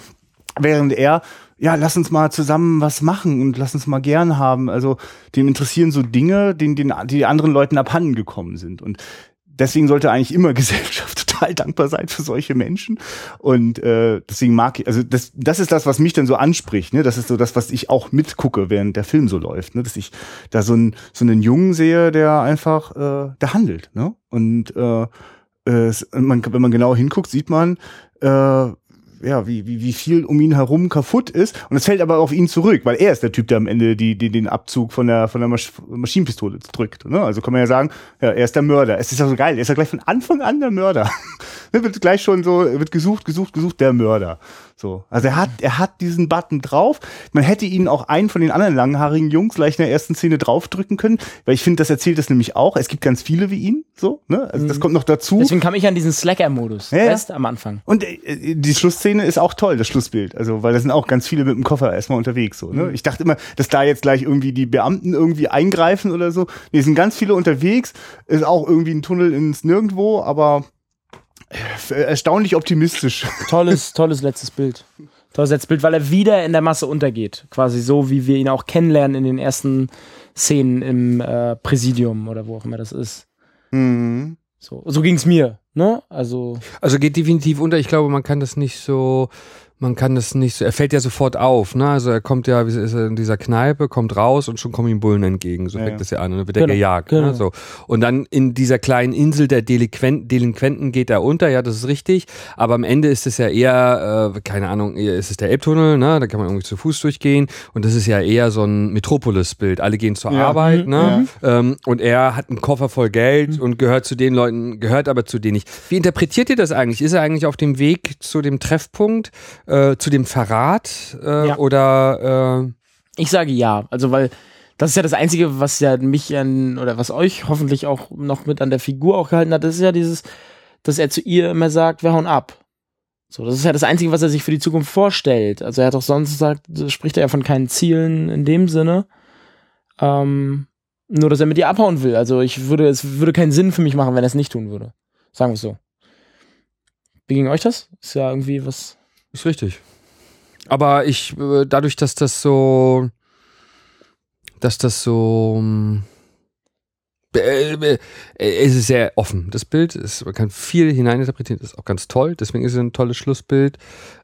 während er ja, lass uns mal zusammen was machen und lass uns mal gern haben. Also dem interessieren so Dinge, denen, denen die anderen Leuten abhanden gekommen sind. Und deswegen sollte eigentlich immer [LAUGHS] Gesellschaft total dankbar sein für solche Menschen. Und äh, deswegen mag ich, also das, das ist das, was mich dann so anspricht. Ne? Das ist so das, was ich auch mitgucke, während der Film so läuft. Ne? Dass ich da so, ein, so einen Jungen sehe, der einfach, äh, der handelt. Ne? Und äh, äh, man, wenn man genau hinguckt, sieht man, äh, ja, wie, wie, wie viel um ihn herum kaputt ist. Und es fällt aber auf ihn zurück, weil er ist der Typ, der am Ende die, die, den Abzug von der, von der Masch Maschinenpistole drückt. Ne? Also kann man ja sagen, ja, er ist der Mörder. Es ist ja so geil, er ist ja gleich von Anfang an der Mörder. [LAUGHS] wird gleich schon so, wird gesucht, gesucht, gesucht, der Mörder. So. Also er hat, er hat diesen Button drauf. Man hätte ihn auch einen von den anderen langhaarigen Jungs gleich in der ersten Szene draufdrücken können, weil ich finde, das erzählt das nämlich auch. Es gibt ganz viele wie ihn, so, ne? Also das mhm. kommt noch dazu. Deswegen kam ich an diesen Slacker-Modus, ja, weißt, am Anfang. Und äh, die Schlussszene ist auch toll, das Schlussbild. Also, weil da sind auch ganz viele mit dem Koffer erstmal unterwegs, so, ne? Mhm. Ich dachte immer, dass da jetzt gleich irgendwie die Beamten irgendwie eingreifen oder so. Nee, sind ganz viele unterwegs. Ist auch irgendwie ein Tunnel ins Nirgendwo, aber erstaunlich optimistisch. [LAUGHS] Tolles, tolles letztes Bild. Tolles letztes Bild, weil er wieder in der Masse untergeht. Quasi so, wie wir ihn auch kennenlernen in den ersten Szenen im äh, Präsidium oder wo auch immer das ist. Mhm. So, so ging es mir, ne? Also. Also geht definitiv unter. Ich glaube, man kann das nicht so man kann das nicht so, er fällt ja sofort auf, ne? Also er kommt ja, wie ist er in dieser Kneipe, kommt raus und schon kommen ihm Bullen entgegen. So ja, fängt das ja an und dann wird er genau, gejagt. Ne? Genau. Ne? So. Und dann in dieser kleinen Insel der Delinquenten, Delinquenten geht er unter, ja, das ist richtig. Aber am Ende ist es ja eher, äh, keine Ahnung, ist es der Elbtunnel, ne? Da kann man irgendwie zu Fuß durchgehen. Und das ist ja eher so ein Metropolis-Bild. Alle gehen zur ja. Arbeit, mhm. ne? Ja. Ähm, und er hat einen Koffer voll Geld mhm. und gehört zu den Leuten, gehört aber zu denen nicht. Wie interpretiert ihr das eigentlich? Ist er eigentlich auf dem Weg zu dem Treffpunkt? Äh, zu dem Verrat äh, ja. oder äh ich sage ja, also weil das ist ja das Einzige, was ja mich an, oder was euch hoffentlich auch noch mit an der Figur auch gehalten hat, das ist ja dieses, dass er zu ihr immer sagt, wir hauen ab. So, das ist ja das Einzige, was er sich für die Zukunft vorstellt. Also er hat auch sonst gesagt, spricht er ja von keinen Zielen in dem Sinne. Ähm, nur, dass er mit ihr abhauen will. Also ich würde, es würde keinen Sinn für mich machen, wenn er es nicht tun würde. Sagen wir es so. Wie ging euch das? Ist ja irgendwie was. Ist richtig. Aber ich, äh, dadurch, dass das so, dass das so, hm, äh, äh, es ist sehr offen. Das Bild ist, man kann viel hineininterpretieren, das ist auch ganz toll. Deswegen ist es ein tolles Schlussbild.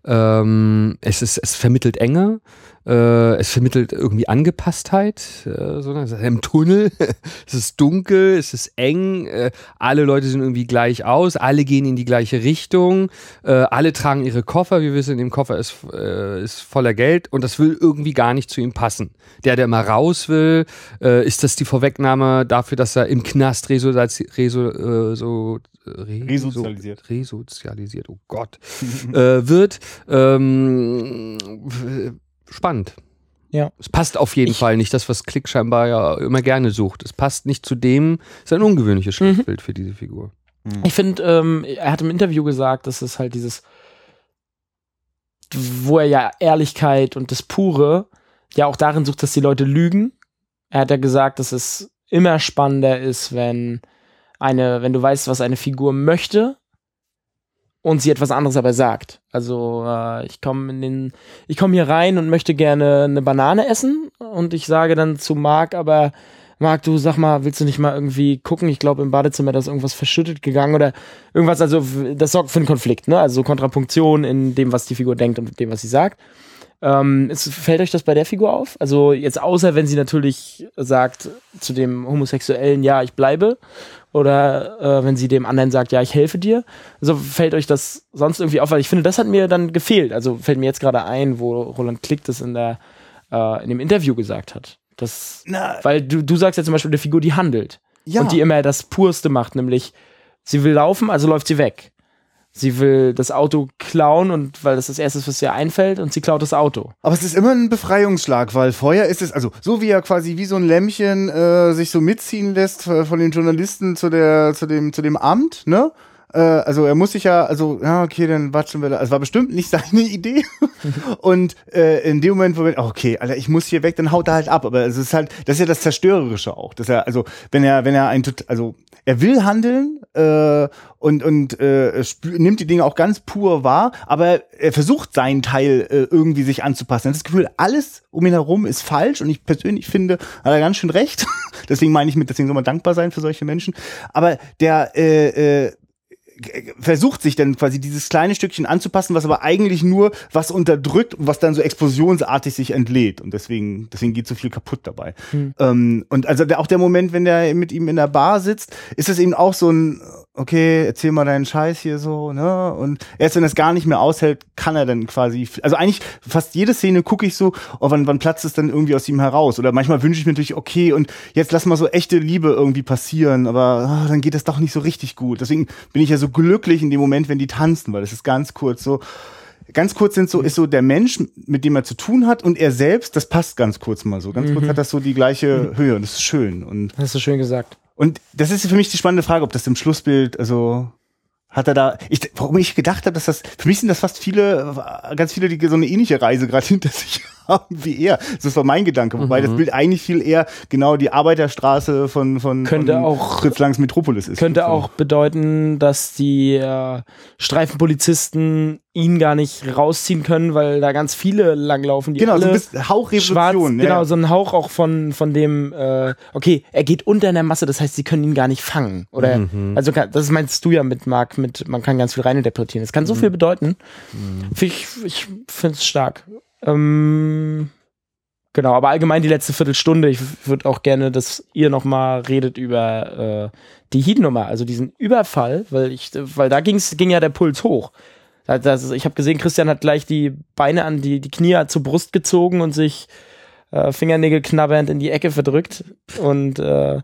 Ähm, es ist, es vermittelt Enge. Äh, es vermittelt irgendwie Angepasstheit. Äh, so, ne? Im Tunnel. [LAUGHS] es ist dunkel, es ist eng. Äh, alle Leute sehen irgendwie gleich aus. Alle gehen in die gleiche Richtung. Äh, alle tragen ihre Koffer. Wir wissen, in dem Koffer ist, äh, ist voller Geld und das will irgendwie gar nicht zu ihm passen. Der, der immer raus will, äh, ist das die Vorwegnahme dafür, dass er im Knast resozialisiert. Reso, so, resozialisiert. resozialisiert, oh Gott, [LAUGHS] wird. Ähm, spannend. Ja. Es passt auf jeden ich, Fall nicht, das, was Klick scheinbar ja immer gerne sucht. Es passt nicht zu dem, es ist ein ungewöhnliches. Schriftbild mhm. für diese Figur. Mhm. Ich finde, ähm, er hat im Interview gesagt, dass es halt dieses, wo er ja Ehrlichkeit und das Pure ja auch darin sucht, dass die Leute lügen. Er hat ja gesagt, dass es immer spannender ist, wenn eine, wenn du weißt, was eine Figur möchte, und sie etwas anderes aber sagt. Also äh, ich komme in den, ich komme hier rein und möchte gerne eine Banane essen und ich sage dann zu Marc, aber Marc, du sag mal, willst du nicht mal irgendwie gucken? Ich glaube im Badezimmer da ist irgendwas verschüttet gegangen oder irgendwas. Also das sorgt für einen Konflikt, ne? Also Kontrapunktion in dem, was die Figur denkt und dem, was sie sagt. Ähm, es, fällt euch das bei der Figur auf? Also jetzt außer wenn sie natürlich sagt zu dem Homosexuellen, ja, ich bleibe, oder äh, wenn sie dem anderen sagt, ja, ich helfe dir. Also fällt euch das sonst irgendwie auf? Weil ich finde, das hat mir dann gefehlt. Also fällt mir jetzt gerade ein, wo Roland Klick das in der äh, in dem Interview gesagt hat. Das, Na. weil du, du sagst ja zum Beispiel eine Figur, die handelt Ja. und die immer das Purste macht, nämlich sie will laufen, also läuft sie weg. Sie will das Auto klauen und weil das das erste ist, was ihr einfällt und sie klaut das Auto. Aber es ist immer ein Befreiungsschlag, weil vorher ist es, also so wie er quasi wie so ein Lämmchen äh, sich so mitziehen lässt äh, von den Journalisten zu der, zu dem, zu dem Amt, ne? Äh, also er muss sich ja, also, ja, okay, dann watschen wir da. Es war bestimmt nicht [LAUGHS] seine Idee. Und äh, in dem Moment, wo wir, okay, Alter, ich muss hier weg, dann haut er halt ab. Aber es ist halt, das ist ja das Zerstörerische auch. Dass er, also, wenn er, wenn er ein, also er will handeln äh, und, und äh, nimmt die Dinge auch ganz pur wahr, aber er versucht seinen Teil äh, irgendwie sich anzupassen. Er hat das Gefühl, alles um ihn herum ist falsch und ich persönlich finde, hat er ganz schön recht. [LAUGHS] deswegen meine ich mit, deswegen soll man dankbar sein für solche Menschen. Aber der äh, äh, versucht sich dann quasi dieses kleine Stückchen anzupassen, was aber eigentlich nur was unterdrückt und was dann so explosionsartig sich entlädt. Und deswegen, deswegen geht so viel kaputt dabei. Ähm, und also der, auch der Moment, wenn der mit ihm in der Bar sitzt, ist es eben auch so ein, okay, erzähl mal deinen Scheiß hier so, ne? Und erst wenn er es gar nicht mehr aushält, kann er dann quasi, also eigentlich fast jede Szene gucke ich so, oh, wann, wann platzt es dann irgendwie aus ihm heraus? Oder manchmal wünsche ich mir natürlich, okay, und jetzt lass mal so echte Liebe irgendwie passieren, aber ah, dann geht das doch nicht so richtig gut. Deswegen bin ich ja so glücklich in dem Moment, wenn die tanzen, weil das ist ganz kurz so, ganz kurz sind so, ist so der Mensch, mit dem er zu tun hat und er selbst, das passt ganz kurz mal so. Ganz kurz hat das so die gleiche Höhe und das ist schön. Und Hast du schön gesagt. Und das ist für mich die spannende Frage, ob das im Schlussbild, also hat er da, ich, warum ich gedacht habe, dass das, für mich sind das fast viele, ganz viele, die so eine ähnliche Reise gerade hinter sich haben wie er. Das war mein Gedanke, wobei das Bild eigentlich viel eher genau die Arbeiterstraße von, von, Könnte von auch- Fritz Langs Metropolis ist. Könnte So. auch bedeuten, dass die äh, Streifenpolizisten ihn gar nicht rausziehen können, weil da ganz viele langlaufen, die Genau, so alle ein bisschen Hauchrevolution. schwarz, ja, genau, so ein Hauch auch von, von dem, äh, okay, er geht unter in der Masse, das heißt, sie können ihn gar nicht fangen. Oder, Mhm. also, das meinst du ja mit Marc, mit, man kann ganz viel reininterpretieren. Das Mhm. kann so viel bedeuten. Ich, ich finde es stark. Ähm, genau, aber allgemein die letzte Viertelstunde, ich würde auch gerne, dass ihr nochmal redet über äh, die Heat-Nummer, also diesen Überfall, weil ich, weil da ging's, ging ja der Puls hoch. Da- Das, ich habe gesehen, Christian hat gleich die Beine an die, die Knie zur Brust gezogen und sich äh, Fingernägel knabbernd in die Ecke verdrückt. Und äh,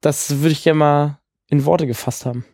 das würde ich gerne mal in Worte gefasst haben.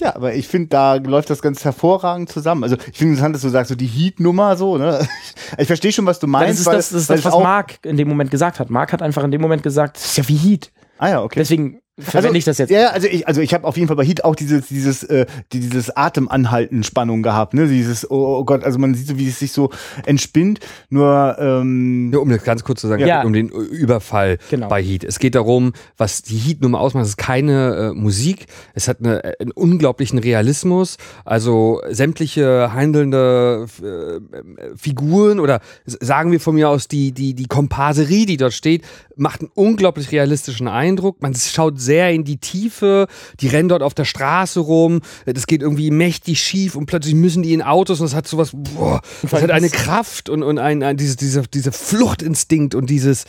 Ja, aber ich finde, da läuft das ganz hervorragend zusammen. Also ich finde interessant, dass du sagst, so die Heat-Nummer so, ne? [LAUGHS] Ich verstehe schon, was du meinst. das ist weil- das, das, ist das was Marc in dem Moment gesagt hat. Marc hat einfach in dem Moment gesagt, das ist ja wie Heat. Ah ja, okay. Deswegen verwende ich das jetzt. Ja, ja, also ich, also ich habe auf jeden Fall bei Heat auch dieses, dieses, äh, die- dieses Atemanhalten Spannung gehabt, ne? Dieses, oh, oh Gott, also man sieht so, wie es sich so entspinnt. Nur, ähm, Nur um das ganz kurz zu sagen, Ja. es geht um den Überfall Genau. bei Heat. Es geht darum, was die Heat-Nummer ausmacht. Es ist keine äh, Musik. Es hat eine, äh, einen unglaublichen Realismus. Also sämtliche handelnde äh, Figuren oder sagen wir von mir aus die, die, die Komparserie, die dort steht, macht einen unglaublich realistischen Eindruck. Man schaut sehr in die Tiefe. Die rennen dort auf der Straße rum. Das geht irgendwie mächtig schief und plötzlich müssen die in Autos und das hat sowas, boah, das hat eine Kraft und, und ein, ein dieses, dieser, dieser Fluchtinstinkt und dieses,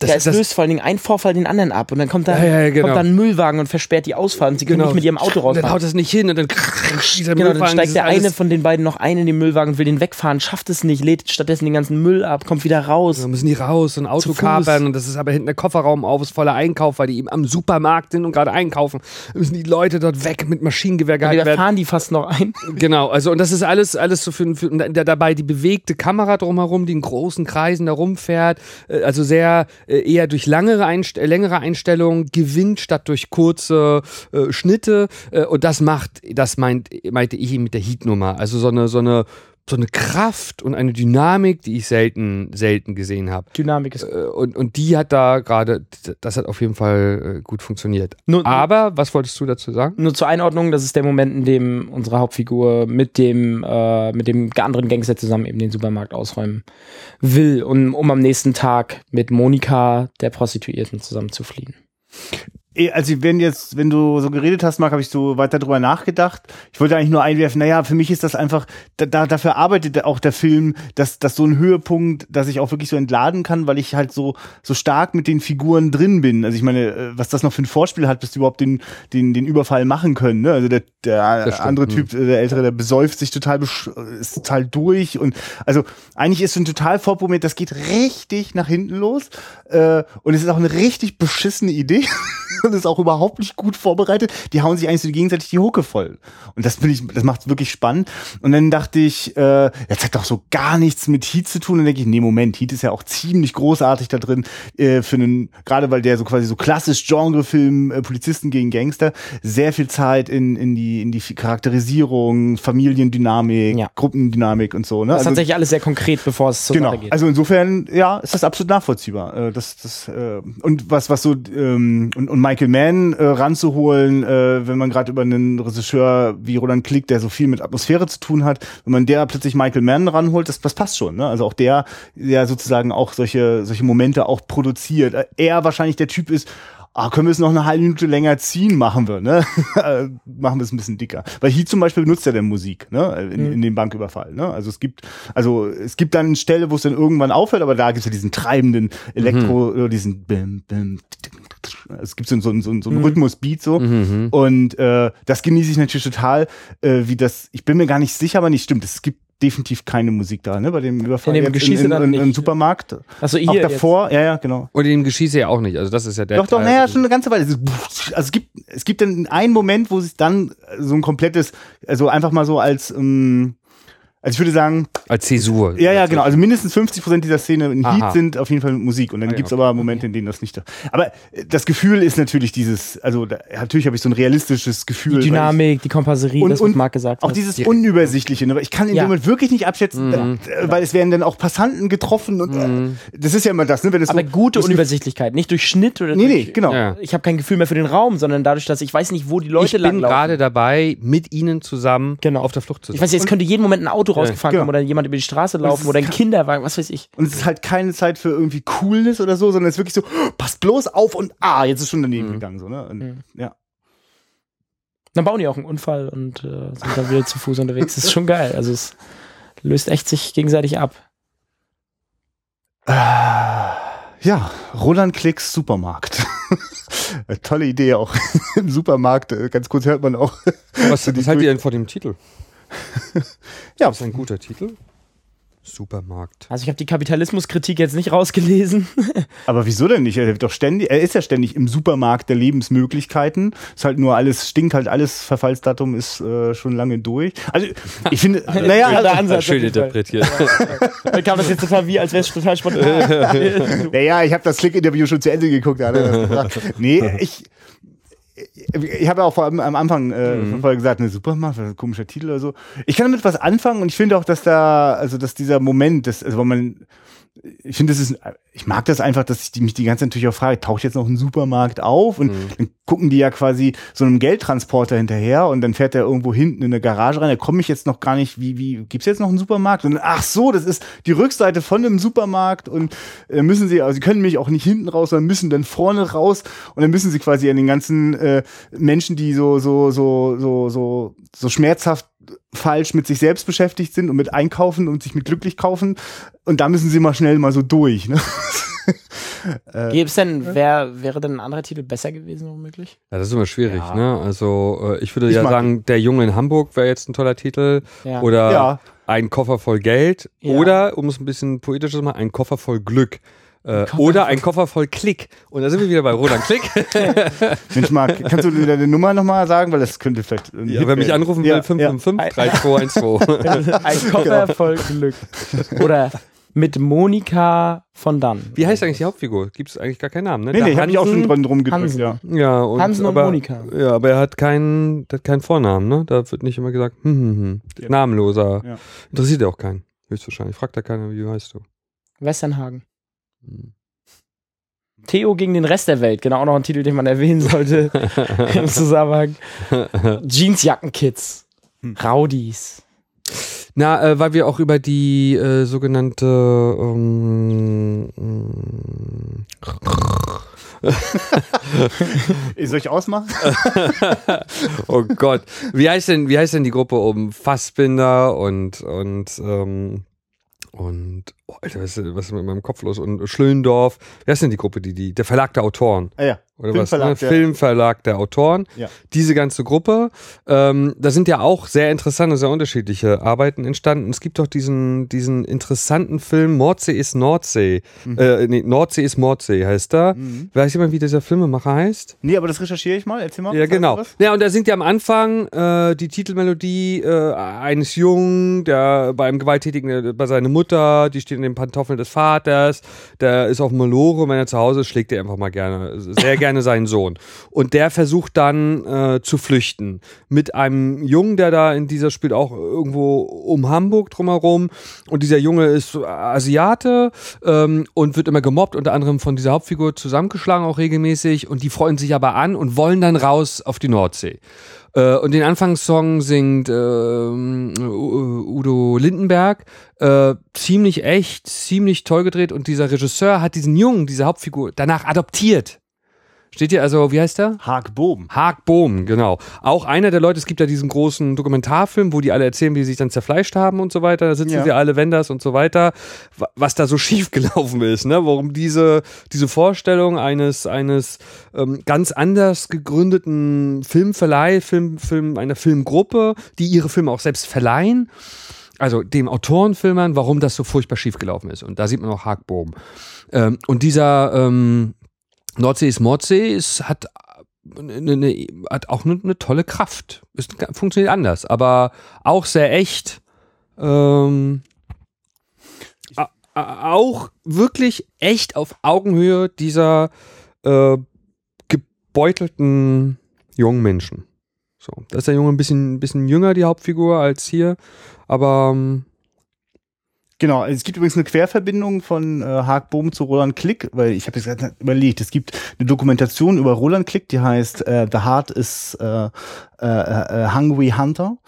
das, Ja, es das, löst vor allen Dingen ein Vorfall den anderen ab und dann kommt da, Ja, ja, genau. kommt da ein Müllwagen und versperrt die Ausfahrt und sie können nicht mit ihrem Auto Dann haut rausfahren. das nicht hin und dann dieser Genau, dann Müllwagen, steigt dieses der eine von den beiden noch ein in den Müllwagen und will den wegfahren, schafft es nicht, lädt stattdessen den ganzen Müll ab, kommt wieder raus. Da müssen die raus und Auto kapern und das ist aber hinten der Kofferraum auf, ist voller Einkauf, weil die eben am Supermarkt sind und gerade einkaufen. Da müssen die Leute dort weg mit Maschinengewehr Da gehalten werden. fahren die fast noch ein. [LAUGHS] Genau, also und das ist alles, alles so für, für da- dabei die bewegte Kamera drumherum, die in großen Kreisen da rumfährt, äh, also sehr eher durch langere, Einst äh, längere Einstellungen gewinnt statt durch kurze äh, Schnitte. Äh, und das macht, das meint, meinte ich eben mit der Heat-Nummer, also so eine, so eine so eine Kraft und eine Dynamik, die ich selten, selten gesehen habe. Dynamik ist. Äh, Und, und die hat da gerade, das hat auf jeden Fall äh, gut funktioniert. Nur, Aber, was wolltest du dazu sagen? nur zur Einordnung, das ist der Moment, in dem unsere Hauptfigur mit dem, äh, mit dem anderen Gangster zusammen eben den Supermarkt ausräumen will, um, um am nächsten Tag mit Monika, der Prostituierten, zusammen zu fliehen. Eh, also wenn jetzt, wenn du so geredet hast, Marc, habe ich so weiter drüber nachgedacht. Ich wollte eigentlich nur einwerfen, naja, für mich ist das einfach, da, da, dafür arbeitet auch der Film, dass, dass so ein Höhepunkt, dass ich auch wirklich so entladen kann, weil ich halt so, so stark mit den Figuren drin bin. Also ich meine, äh, was das noch für ein Vorspiel hat, bis die überhaupt den, den, den Überfall machen können. Ne? Also der, der andere hm. Typ, äh, der Ältere, der besäuft sich total, ist total durch und also eigentlich ist so ein total vorprogrammiert, das geht richtig nach hinten los äh, und es ist auch eine richtig beschissene Idee [LAUGHS] und ist auch überhaupt nicht gut vorbereitet. Die hauen sich eigentlich so gegenseitig die Hucke voll und das finde ich, das macht wirklich spannend. Und dann dachte ich, äh, jetzt hat doch so gar nichts mit Heat zu tun. Und dann denke ich, nee, Moment, Heat ist ja auch ziemlich großartig da drin äh, für einen, gerade weil der so quasi so klassisch Genrefilm äh, Polizisten gegen Gangster sehr viel Zeit in in die in die Charakterisierung, Familiendynamik, Ja. Gruppendynamik und so. Ne? Das ist tatsächlich alles sehr konkret, bevor es zur Genau. Sache geht. Also insofern, ja, ist das absolut nachvollziehbar. Äh, das, das, äh, und was, was so ähm, und, und Michael Mann äh, ranzuholen, äh, wenn man gerade über einen Regisseur wie Roland Klick, der so viel mit Atmosphäre zu tun hat, wenn man der plötzlich Michael Mann ranholt, das, das passt schon. Ne? Also auch der, der sozusagen auch solche solche Momente auch produziert. Er wahrscheinlich der Typ ist. Ah, können wir es noch eine halbe Minute länger ziehen? Machen wir, ne? [LAUGHS] Machen wir es ein bisschen dicker. Weil hier zum Beispiel benutzt er denn Musik, ne? In, in dem Banküberfall, ne? Also es gibt, also es gibt dann eine Stelle, wo es dann irgendwann aufhört, aber da gibt es ja diesen treibenden Elektro, oder diesen Bim, Bim, es gibt so, so, so, einen Rhythmusbeat so. Und äh, das genieße ich natürlich total, äh, wie das, ich bin mir gar nicht sicher, aber nicht stimmt. Es gibt definitiv keine Musik da, ne? Bei dem Überfall In dem jetzt Geschieße in, dann in, nicht. im Supermarkt. Achso, hier Auch jetzt. davor, ja, ja, genau. Und in dem Geschieße ja auch nicht. Also das ist ja der. Doch, doch, naja, schon eine ganze Weile. Also es gibt, es gibt dann einen Moment, wo sich dann so ein komplettes, also einfach mal so als, ähm, also ich würde sagen, Als Zäsur. ja, ja, genau, also mindestens 50 Prozent dieser Szene in Aha. Heat sind auf jeden Fall mit Musik und dann Ah, ja, gibt's okay. aber Momente, in denen das nicht. Aber äh, das Gefühl ist natürlich dieses, also da, natürlich habe ich so ein realistisches Gefühl. Die ich- Dynamik, die Komparserie, Und- das, was und Marc gesagt Auch hat. dieses Unübersichtliche, ne? ich kann in Ja. dem Moment wirklich nicht abschätzen, äh, weil es werden dann auch Passanten getroffen und äh, das ist ja immer das, ne? Wenn es aber so, gute das Unübersichtlichkeit, nicht durch Schnitt oder Nee, nee, durch, genau. Ja. Ich habe kein Gefühl mehr für den Raum, sondern dadurch, dass ich weiß nicht, wo die Ich Leute bin langlaufen. gerade dabei, mit ihnen zusammen Genau. auf der Flucht zu Ich sein. weiß nicht, es könnte jeden Moment ein Auto rausgefahren genau. kommen oder jemand über die Straße laufen oder ein Kinderwagen, was weiß ich. Und es ist halt keine Zeit für irgendwie Coolness oder so, sondern es ist wirklich so, "Oh, passt bloß auf und ah, jetzt ist schon daneben gegangen. So, ne? Und, Ja. Dann bauen die auch einen Unfall und äh, sind dann wieder zu Fuß unterwegs. Das ist schon geil. Also es löst echt sich gegenseitig ab. ja, Roland Klicks Supermarkt. Eine [LAUGHS] Tolle Idee auch. [LAUGHS] Im Supermarkt, äh, ganz kurz hört man auch. Was, [LAUGHS] was haltet ihr denn vor dem Titel? [LAUGHS] Ja, Das ist ein guter Titel. Supermarkt. Also ich habe die Kapitalismuskritik jetzt nicht rausgelesen. [LAUGHS] aber wieso denn nicht? Er, doch ständig, er ist ja ständig im Supermarkt der Lebensmöglichkeiten. Ist halt nur alles, stinkt halt alles, Verfallsdatum ist äh, schon lange durch. Also ich finde, [LAUGHS] naja, Schöner also, Ansatz. Schön interpretiert. Dann kam das jetzt total wie, als wäre es total spontan. Naja, ich habe das Klick-Interview schon zu Ende geguckt. Nee, ich, ich habe ja auch vor allem am Anfang äh, Mhm. gesagt, ne, Supermarkt, ein komischer Titel oder so. Ich kann damit was anfangen und ich finde auch, dass da, also dass dieser Moment, das, also wenn man, ich finde, das ist, ich mag das einfach, dass ich die, mich die ganze Zeit natürlich auch frage, taucht jetzt noch ein Supermarkt auf? Und Mhm. dann gucken die ja quasi so einem Geldtransporter hinterher und dann fährt er irgendwo hinten in eine Garage rein. Da komme ich jetzt noch gar nicht, wie, wie, gibt's jetzt noch einen Supermarkt? Und ach so, das ist die Rückseite von einem Supermarkt und äh, müssen sie, also sie können mich auch nicht hinten raus, sondern müssen dann vorne raus und dann müssen sie quasi an den ganzen äh, Menschen, die so, so, so, so, so, so schmerzhaft falsch mit sich selbst beschäftigt sind und mit Einkaufen und sich mit glücklich kaufen. Und da müssen sie mal schnell mal so durch. Ne? [LAUGHS] Gäbe es denn, wär, wäre denn ein anderer Titel besser gewesen, womöglich? Ja, das ist immer schwierig, Ja. ne? Also äh, ich würde Ich ja sagen, Der Junge in Hamburg wäre jetzt ein toller Titel. Ja. Oder Ja. ein Koffer voll Geld. Ja. Oder, um es ein bisschen poetischer zu machen, ein Koffer voll Glück. Äh, Koffer oder ein Koffer voll Klick. Und da sind wir wieder bei Roland Klick. [LAUGHS] Mensch, Marc, kannst du deine Nummer nochmal sagen? Weil das könnte vielleicht. ja, wer mich anrufen Ja, will, 555 3212. [LAUGHS] Ein Koffer voll Glück. [LAUGHS] Oder mit Monika von Dann. Wie heißt eigentlich die Hauptfigur? Gibt es eigentlich gar keinen Namen, ne? Nee, nee, habe ich auch schon Hansen- dran drum gedrückt, Hansen. ja. Ja, und, Hansen und aber, Monika. Ja, aber er hat keinen, hat keinen Vornamen, ne? Da wird nicht immer gesagt, hm, hm, hm. Ja. Namenloser. Ja. Interessiert ja auch keinen. Höchstwahrscheinlich. Fragt da keiner, wie heißt du? Westernhagen. Hm. Theo gegen den Rest der Welt. Genau, auch noch ein Titel, den man erwähnen sollte [LAUGHS] im Zusammenhang. [LAUGHS] Jeansjackenkids. Hm. Rowdies. Na, äh, weil wir auch über die äh, sogenannte ähm, ähm, Soll ich ausmachen? [LAUGHS] oh Gott. Wie heißt denn, wie heißt denn die Gruppe um Fassbinder und, und, ähm, und, oh, Alter, was ist, was ist mit meinem Kopf los? Und Schlöndorf. Wer ist denn die Gruppe, die, die, der Verlag der Autoren? Ah ja. Oder was? Filmverlag Ne? der- Filmverlag der Autoren. Ja. Diese ganze Gruppe. Ähm, da sind ja auch sehr interessante, sehr unterschiedliche Arbeiten entstanden. Es gibt doch diesen, diesen interessanten Film Mordsee ist Nordsee. Mhm. Äh, nee, Nordsee ist Mordsee heißt er. Weiß jemand, wie dieser Filmemacher heißt? Nee, aber das recherchiere ich mal. Erzähl mal. Ja, genau. was? Ja, und da singt ja am Anfang äh, die Titelmelodie äh, eines Jungen, der bei einem Gewalttätigen, äh, bei seiner Mutter, die steht in den Pantoffeln des Vaters, der ist auf Malore, wenn er zu Hause ist, schlägt er einfach mal gerne, sehr gerne seinen Sohn. Und der versucht dann äh, zu flüchten mit einem Jungen, der da in dieser spielt auch irgendwo um Hamburg drumherum. Und dieser Junge ist Asiate ähm, und wird immer gemobbt, unter anderem von dieser Hauptfigur zusammengeschlagen auch regelmäßig. Und die freuen sich aber an und wollen dann raus auf die Nordsee. Äh, und den Anfangssong singt U- Udo Lindenberg. Äh, ziemlich echt, ziemlich toll gedreht. Und dieser Regisseur hat diesen Jungen, diese Hauptfigur, danach adoptiert. Steht hier also, wie heißt der? Hark Boben. Hark Bohm, genau. Auch einer der Leute, es gibt ja diesen großen Dokumentarfilm, wo die alle erzählen, wie sie sich dann zerfleischt haben und so weiter. Da sitzen Ja. sie alle Wenders und so weiter. Wa- Was da so [LAUGHS] schief gelaufen ist, ne? Warum diese, diese Vorstellung eines, eines ähm, ganz anders gegründeten Filmverleih, Film, Film, einer Filmgruppe, die ihre Filme auch selbst verleihen, also dem Autorenfilmern, warum das so furchtbar schief gelaufen ist. Und da sieht man auch Hark Bohm. Ähm, und dieser ähm, Nordsee ist Mordsee, ist, hat, eine, eine, hat auch eine, eine tolle Kraft. Ist, funktioniert anders, aber auch sehr echt. Ähm, auch wirklich echt auf Augenhöhe dieser äh, gebeutelten jungen Menschen. So, da ist der Junge ein bisschen, ein bisschen jünger, die Hauptfigur, als hier. Aber ähm, Genau, es gibt übrigens eine Querverbindung von äh, Hark Bohm zu Roland Klick, weil ich habe jetzt gerade überlegt, es gibt eine Dokumentation über Roland Klick, die heißt äh, The Heart is äh, äh, äh, Hungry Hunter.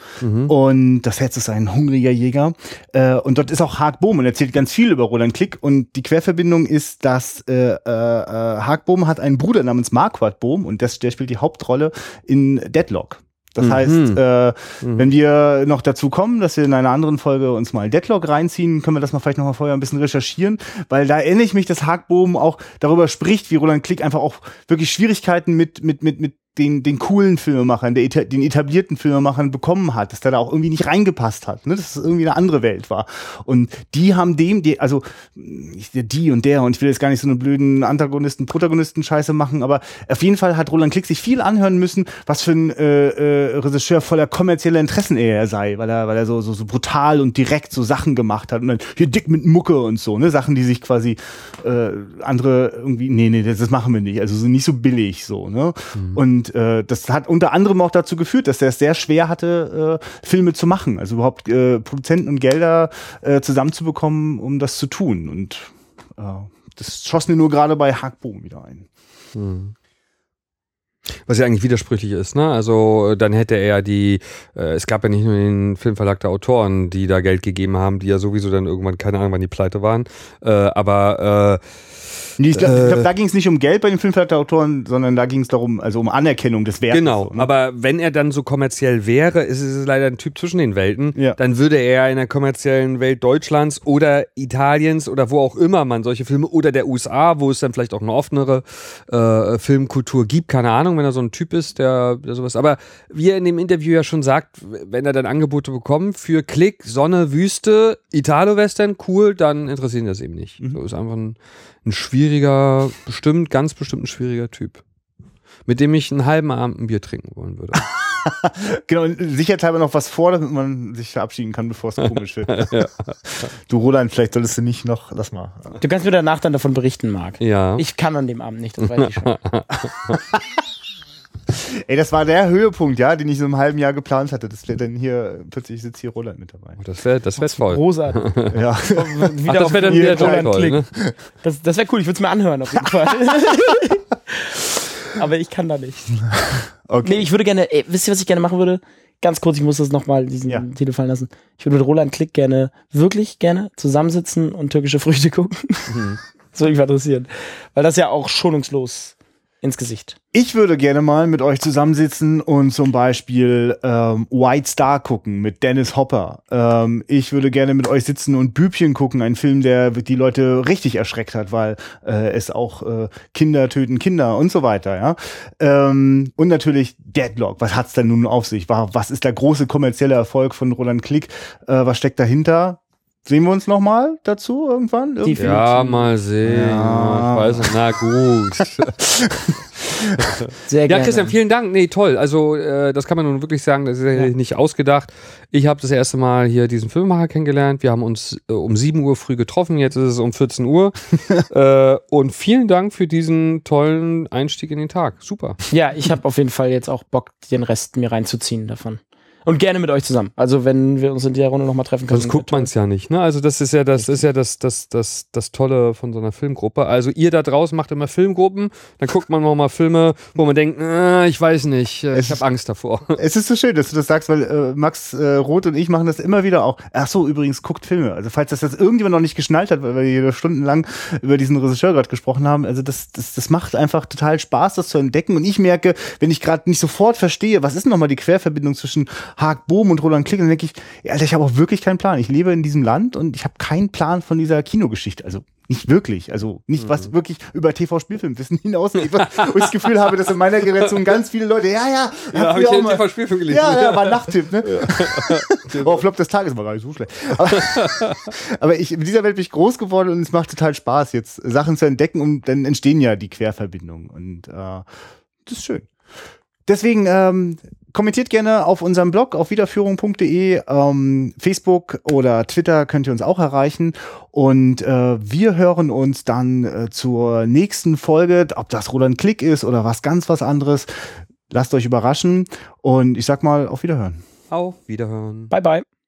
Und das Herz ist ein hungriger Jäger. Äh, und dort ist auch Hark Bohm und erzählt ganz viel über Roland Klick. Und die Querverbindung ist, dass äh, äh, äh, Hark Bohm hat einen Bruder namens Marquardt Bohm und das, der spielt die Hauptrolle in Deadlock. Das heißt, äh, wenn wir noch dazu kommen, dass wir in einer anderen Folge uns mal Deadlock reinziehen, können wir das mal vielleicht noch mal vorher ein bisschen recherchieren, weil da erinnere ich mich, dass Hackbohm auch darüber spricht, wie Roland Klick einfach auch wirklich Schwierigkeiten mit mit mit mit den, den coolen Filmemachern, der, den etablierten Filmemachern bekommen hat, dass der da auch irgendwie nicht reingepasst hat, ne? dass es irgendwie eine andere Welt war. Und die haben dem, die, also die und der, und ich will jetzt gar nicht so eine blöden Antagonisten, Protagonisten-Scheiße machen, aber auf jeden Fall hat Roland Klick sich viel anhören müssen, was für ein äh, äh, Regisseur voller kommerzieller Interessen er sei, weil er, weil er so, so, so brutal und direkt so Sachen gemacht hat und dann hier dick mit Mucke und so, ne, Sachen, die sich quasi äh, andere irgendwie, nee, nee, das, das machen wir nicht, also so nicht so billig so, ne? Und äh, das hat unter anderem auch dazu geführt, dass er es sehr schwer hatte, äh, Filme zu machen, also überhaupt äh, Produzenten und Gelder äh, zusammenzubekommen, um das zu tun. Und äh, das schoss mir nur gerade bei Hackboom wieder ein. Was ja eigentlich widersprüchlich ist, ne? Also äh, dann hätte er die, äh, es gab ja nicht nur den Filmverlag der Autoren, die da Geld gegeben haben, die ja sowieso dann irgendwann, keine Ahnung, wann die pleite waren. Äh, aber äh, Nee, ich glaube, Äh. glaub, da ging es nicht um Geld bei den Filmverlag der Autoren, sondern da ging es darum, also um Anerkennung des Werkes. genau, so, ne? aber wenn er dann so kommerziell wäre, ist es leider ein Typ zwischen den Welten, Ja. dann würde er in der kommerziellen Welt Deutschlands oder Italiens oder wo auch immer man solche Filme oder der USA, wo es dann vielleicht auch eine offenere äh, Filmkultur gibt, keine Ahnung, wenn er so ein Typ ist, der, der sowas. Aber wie er in dem Interview ja schon sagt, wenn er dann Angebote bekommt für Klick, Sonne, Wüste, Italo-Western, cool, dann interessiert ihn das eben nicht. So ist einfach ein, ein schwieriger, bestimmt, ganz bestimmt ein schwieriger Typ. Mit dem ich einen halben Abend ein Bier trinken wollen würde. [LAUGHS] Genau, sicherheitshalber noch was vor, damit man sich verabschieden kann, bevor es [LAUGHS] komisch wird. Du, Roland, vielleicht solltest du nicht noch, lass mal. Du kannst mir danach dann davon berichten, Marc. Ja. Ich kann an dem Abend nicht, das weiß ich schon. [LAUGHS] Ey, das war der Höhepunkt, ja, den ich so im halben Jahr geplant hatte. Das wäre dann hier, plötzlich sitzt hier Roland mit dabei. das wäre das wär toll. Großartig. [LAUGHS] Ja. Wieder Ach, das wäre dann wieder Roland toll, Klick. ne? Das, das wäre cool, ich würde es mir anhören auf jeden Fall. [LAUGHS] Aber ich kann da nicht. Okay. Nee, ich würde gerne, ey, wisst ihr, was ich gerne machen würde? Ganz kurz, ich muss das nochmal diesen Ja. Titel fallen lassen. Ich würde mit Roland Klick gerne, wirklich gerne zusammensitzen und türkische Früchte gucken. Mhm. [LAUGHS] Das würde mich mal interessieren. Weil das ja auch schonungslos ins Gesicht. Ich würde gerne mal mit euch zusammensitzen und zum Beispiel ähm, White Star gucken mit Dennis Hopper. Ähm, ich würde gerne mit euch sitzen und Bübchen gucken, ein Film, der die Leute richtig erschreckt hat, weil äh, es auch äh, Kinder töten Kinder und so weiter. Ja? Ähm, und natürlich Deadlock. Was hat's denn nun auf sich? Was ist der große kommerzielle Erfolg von Roland Klick? Äh, was steckt dahinter? Sehen wir uns noch mal dazu irgendwann? Definitiv. Ja, mal sehen. Ja. Ich weiß nicht. Na gut. [LAUGHS] Sehr Ja, gerne. Christian, vielen Dank. Nee, toll. Also, äh, das kann man nun wirklich sagen, das ist ja. nicht ausgedacht. Ich habe das erste Mal hier diesen Filmemacher kennengelernt. Wir haben uns äh, um 7 Uhr früh getroffen, jetzt ist es um 14 Uhr. [LAUGHS] äh, und vielen Dank für diesen tollen Einstieg in den Tag. Super. Ja, ich habe auf jeden Fall jetzt auch Bock, den Rest mir reinzuziehen davon. Und gerne mit euch zusammen. Also wenn wir uns in der Runde nochmal treffen können. Sonst guckt man es ja nicht. Ne? Also das ist ja das ist ja das, das, das, das Tolle von so einer Filmgruppe. Also ihr da draußen macht immer Filmgruppen, dann guckt man noch mal Filme, wo man denkt, äh, ich weiß nicht, äh, ich habe Angst davor. [LAUGHS] Es ist so schön, dass du das sagst, weil äh, Max äh, Roth und ich machen das immer wieder auch. Ach so, übrigens, guckt Filme. Also falls das jetzt irgendjemand noch nicht geschnallt hat, weil wir hier stundenlang über diesen Regisseur gerade gesprochen haben, also das, das, das macht einfach total Spaß, das zu entdecken. Und ich merke, wenn ich gerade nicht sofort verstehe, was ist denn nochmal die Querverbindung zwischen Haag Bohm und Roland Klick, dann denke ich, ja, Alter, ich habe auch wirklich keinen Plan. Ich lebe in diesem Land und ich habe keinen Plan von dieser Kinogeschichte. Also nicht wirklich. Also nicht, was wirklich über TV-Spielfilmwissen hinausgeht. [LAUGHS] Wo ich das Gefühl habe, dass in meiner Generation ganz viele Leute, ja, ja, Ja, hab hab früher ich auch mal- TV-Spielfilm gelesen. ja, ja, war ein Nachttipp, ne? [LAUGHS] oh, Flop des Tages war gar nicht so schlecht. Aber, [LAUGHS] aber ich, in dieser Welt bin ich groß geworden und es macht total Spaß, jetzt Sachen zu entdecken und dann entstehen ja die Querverbindungen. Und äh, das ist schön. Deswegen ähm, kommentiert gerne auf unserem Blog auf wiederführung.de, ähm, Facebook oder Twitter könnt ihr uns auch erreichen. Und äh, wir hören uns dann äh, zur nächsten Folge, ob das Roland Klick ist oder was ganz was anderes. Lasst euch überraschen und ich sag mal auf Wiederhören. Auf Wiederhören. Bye, bye.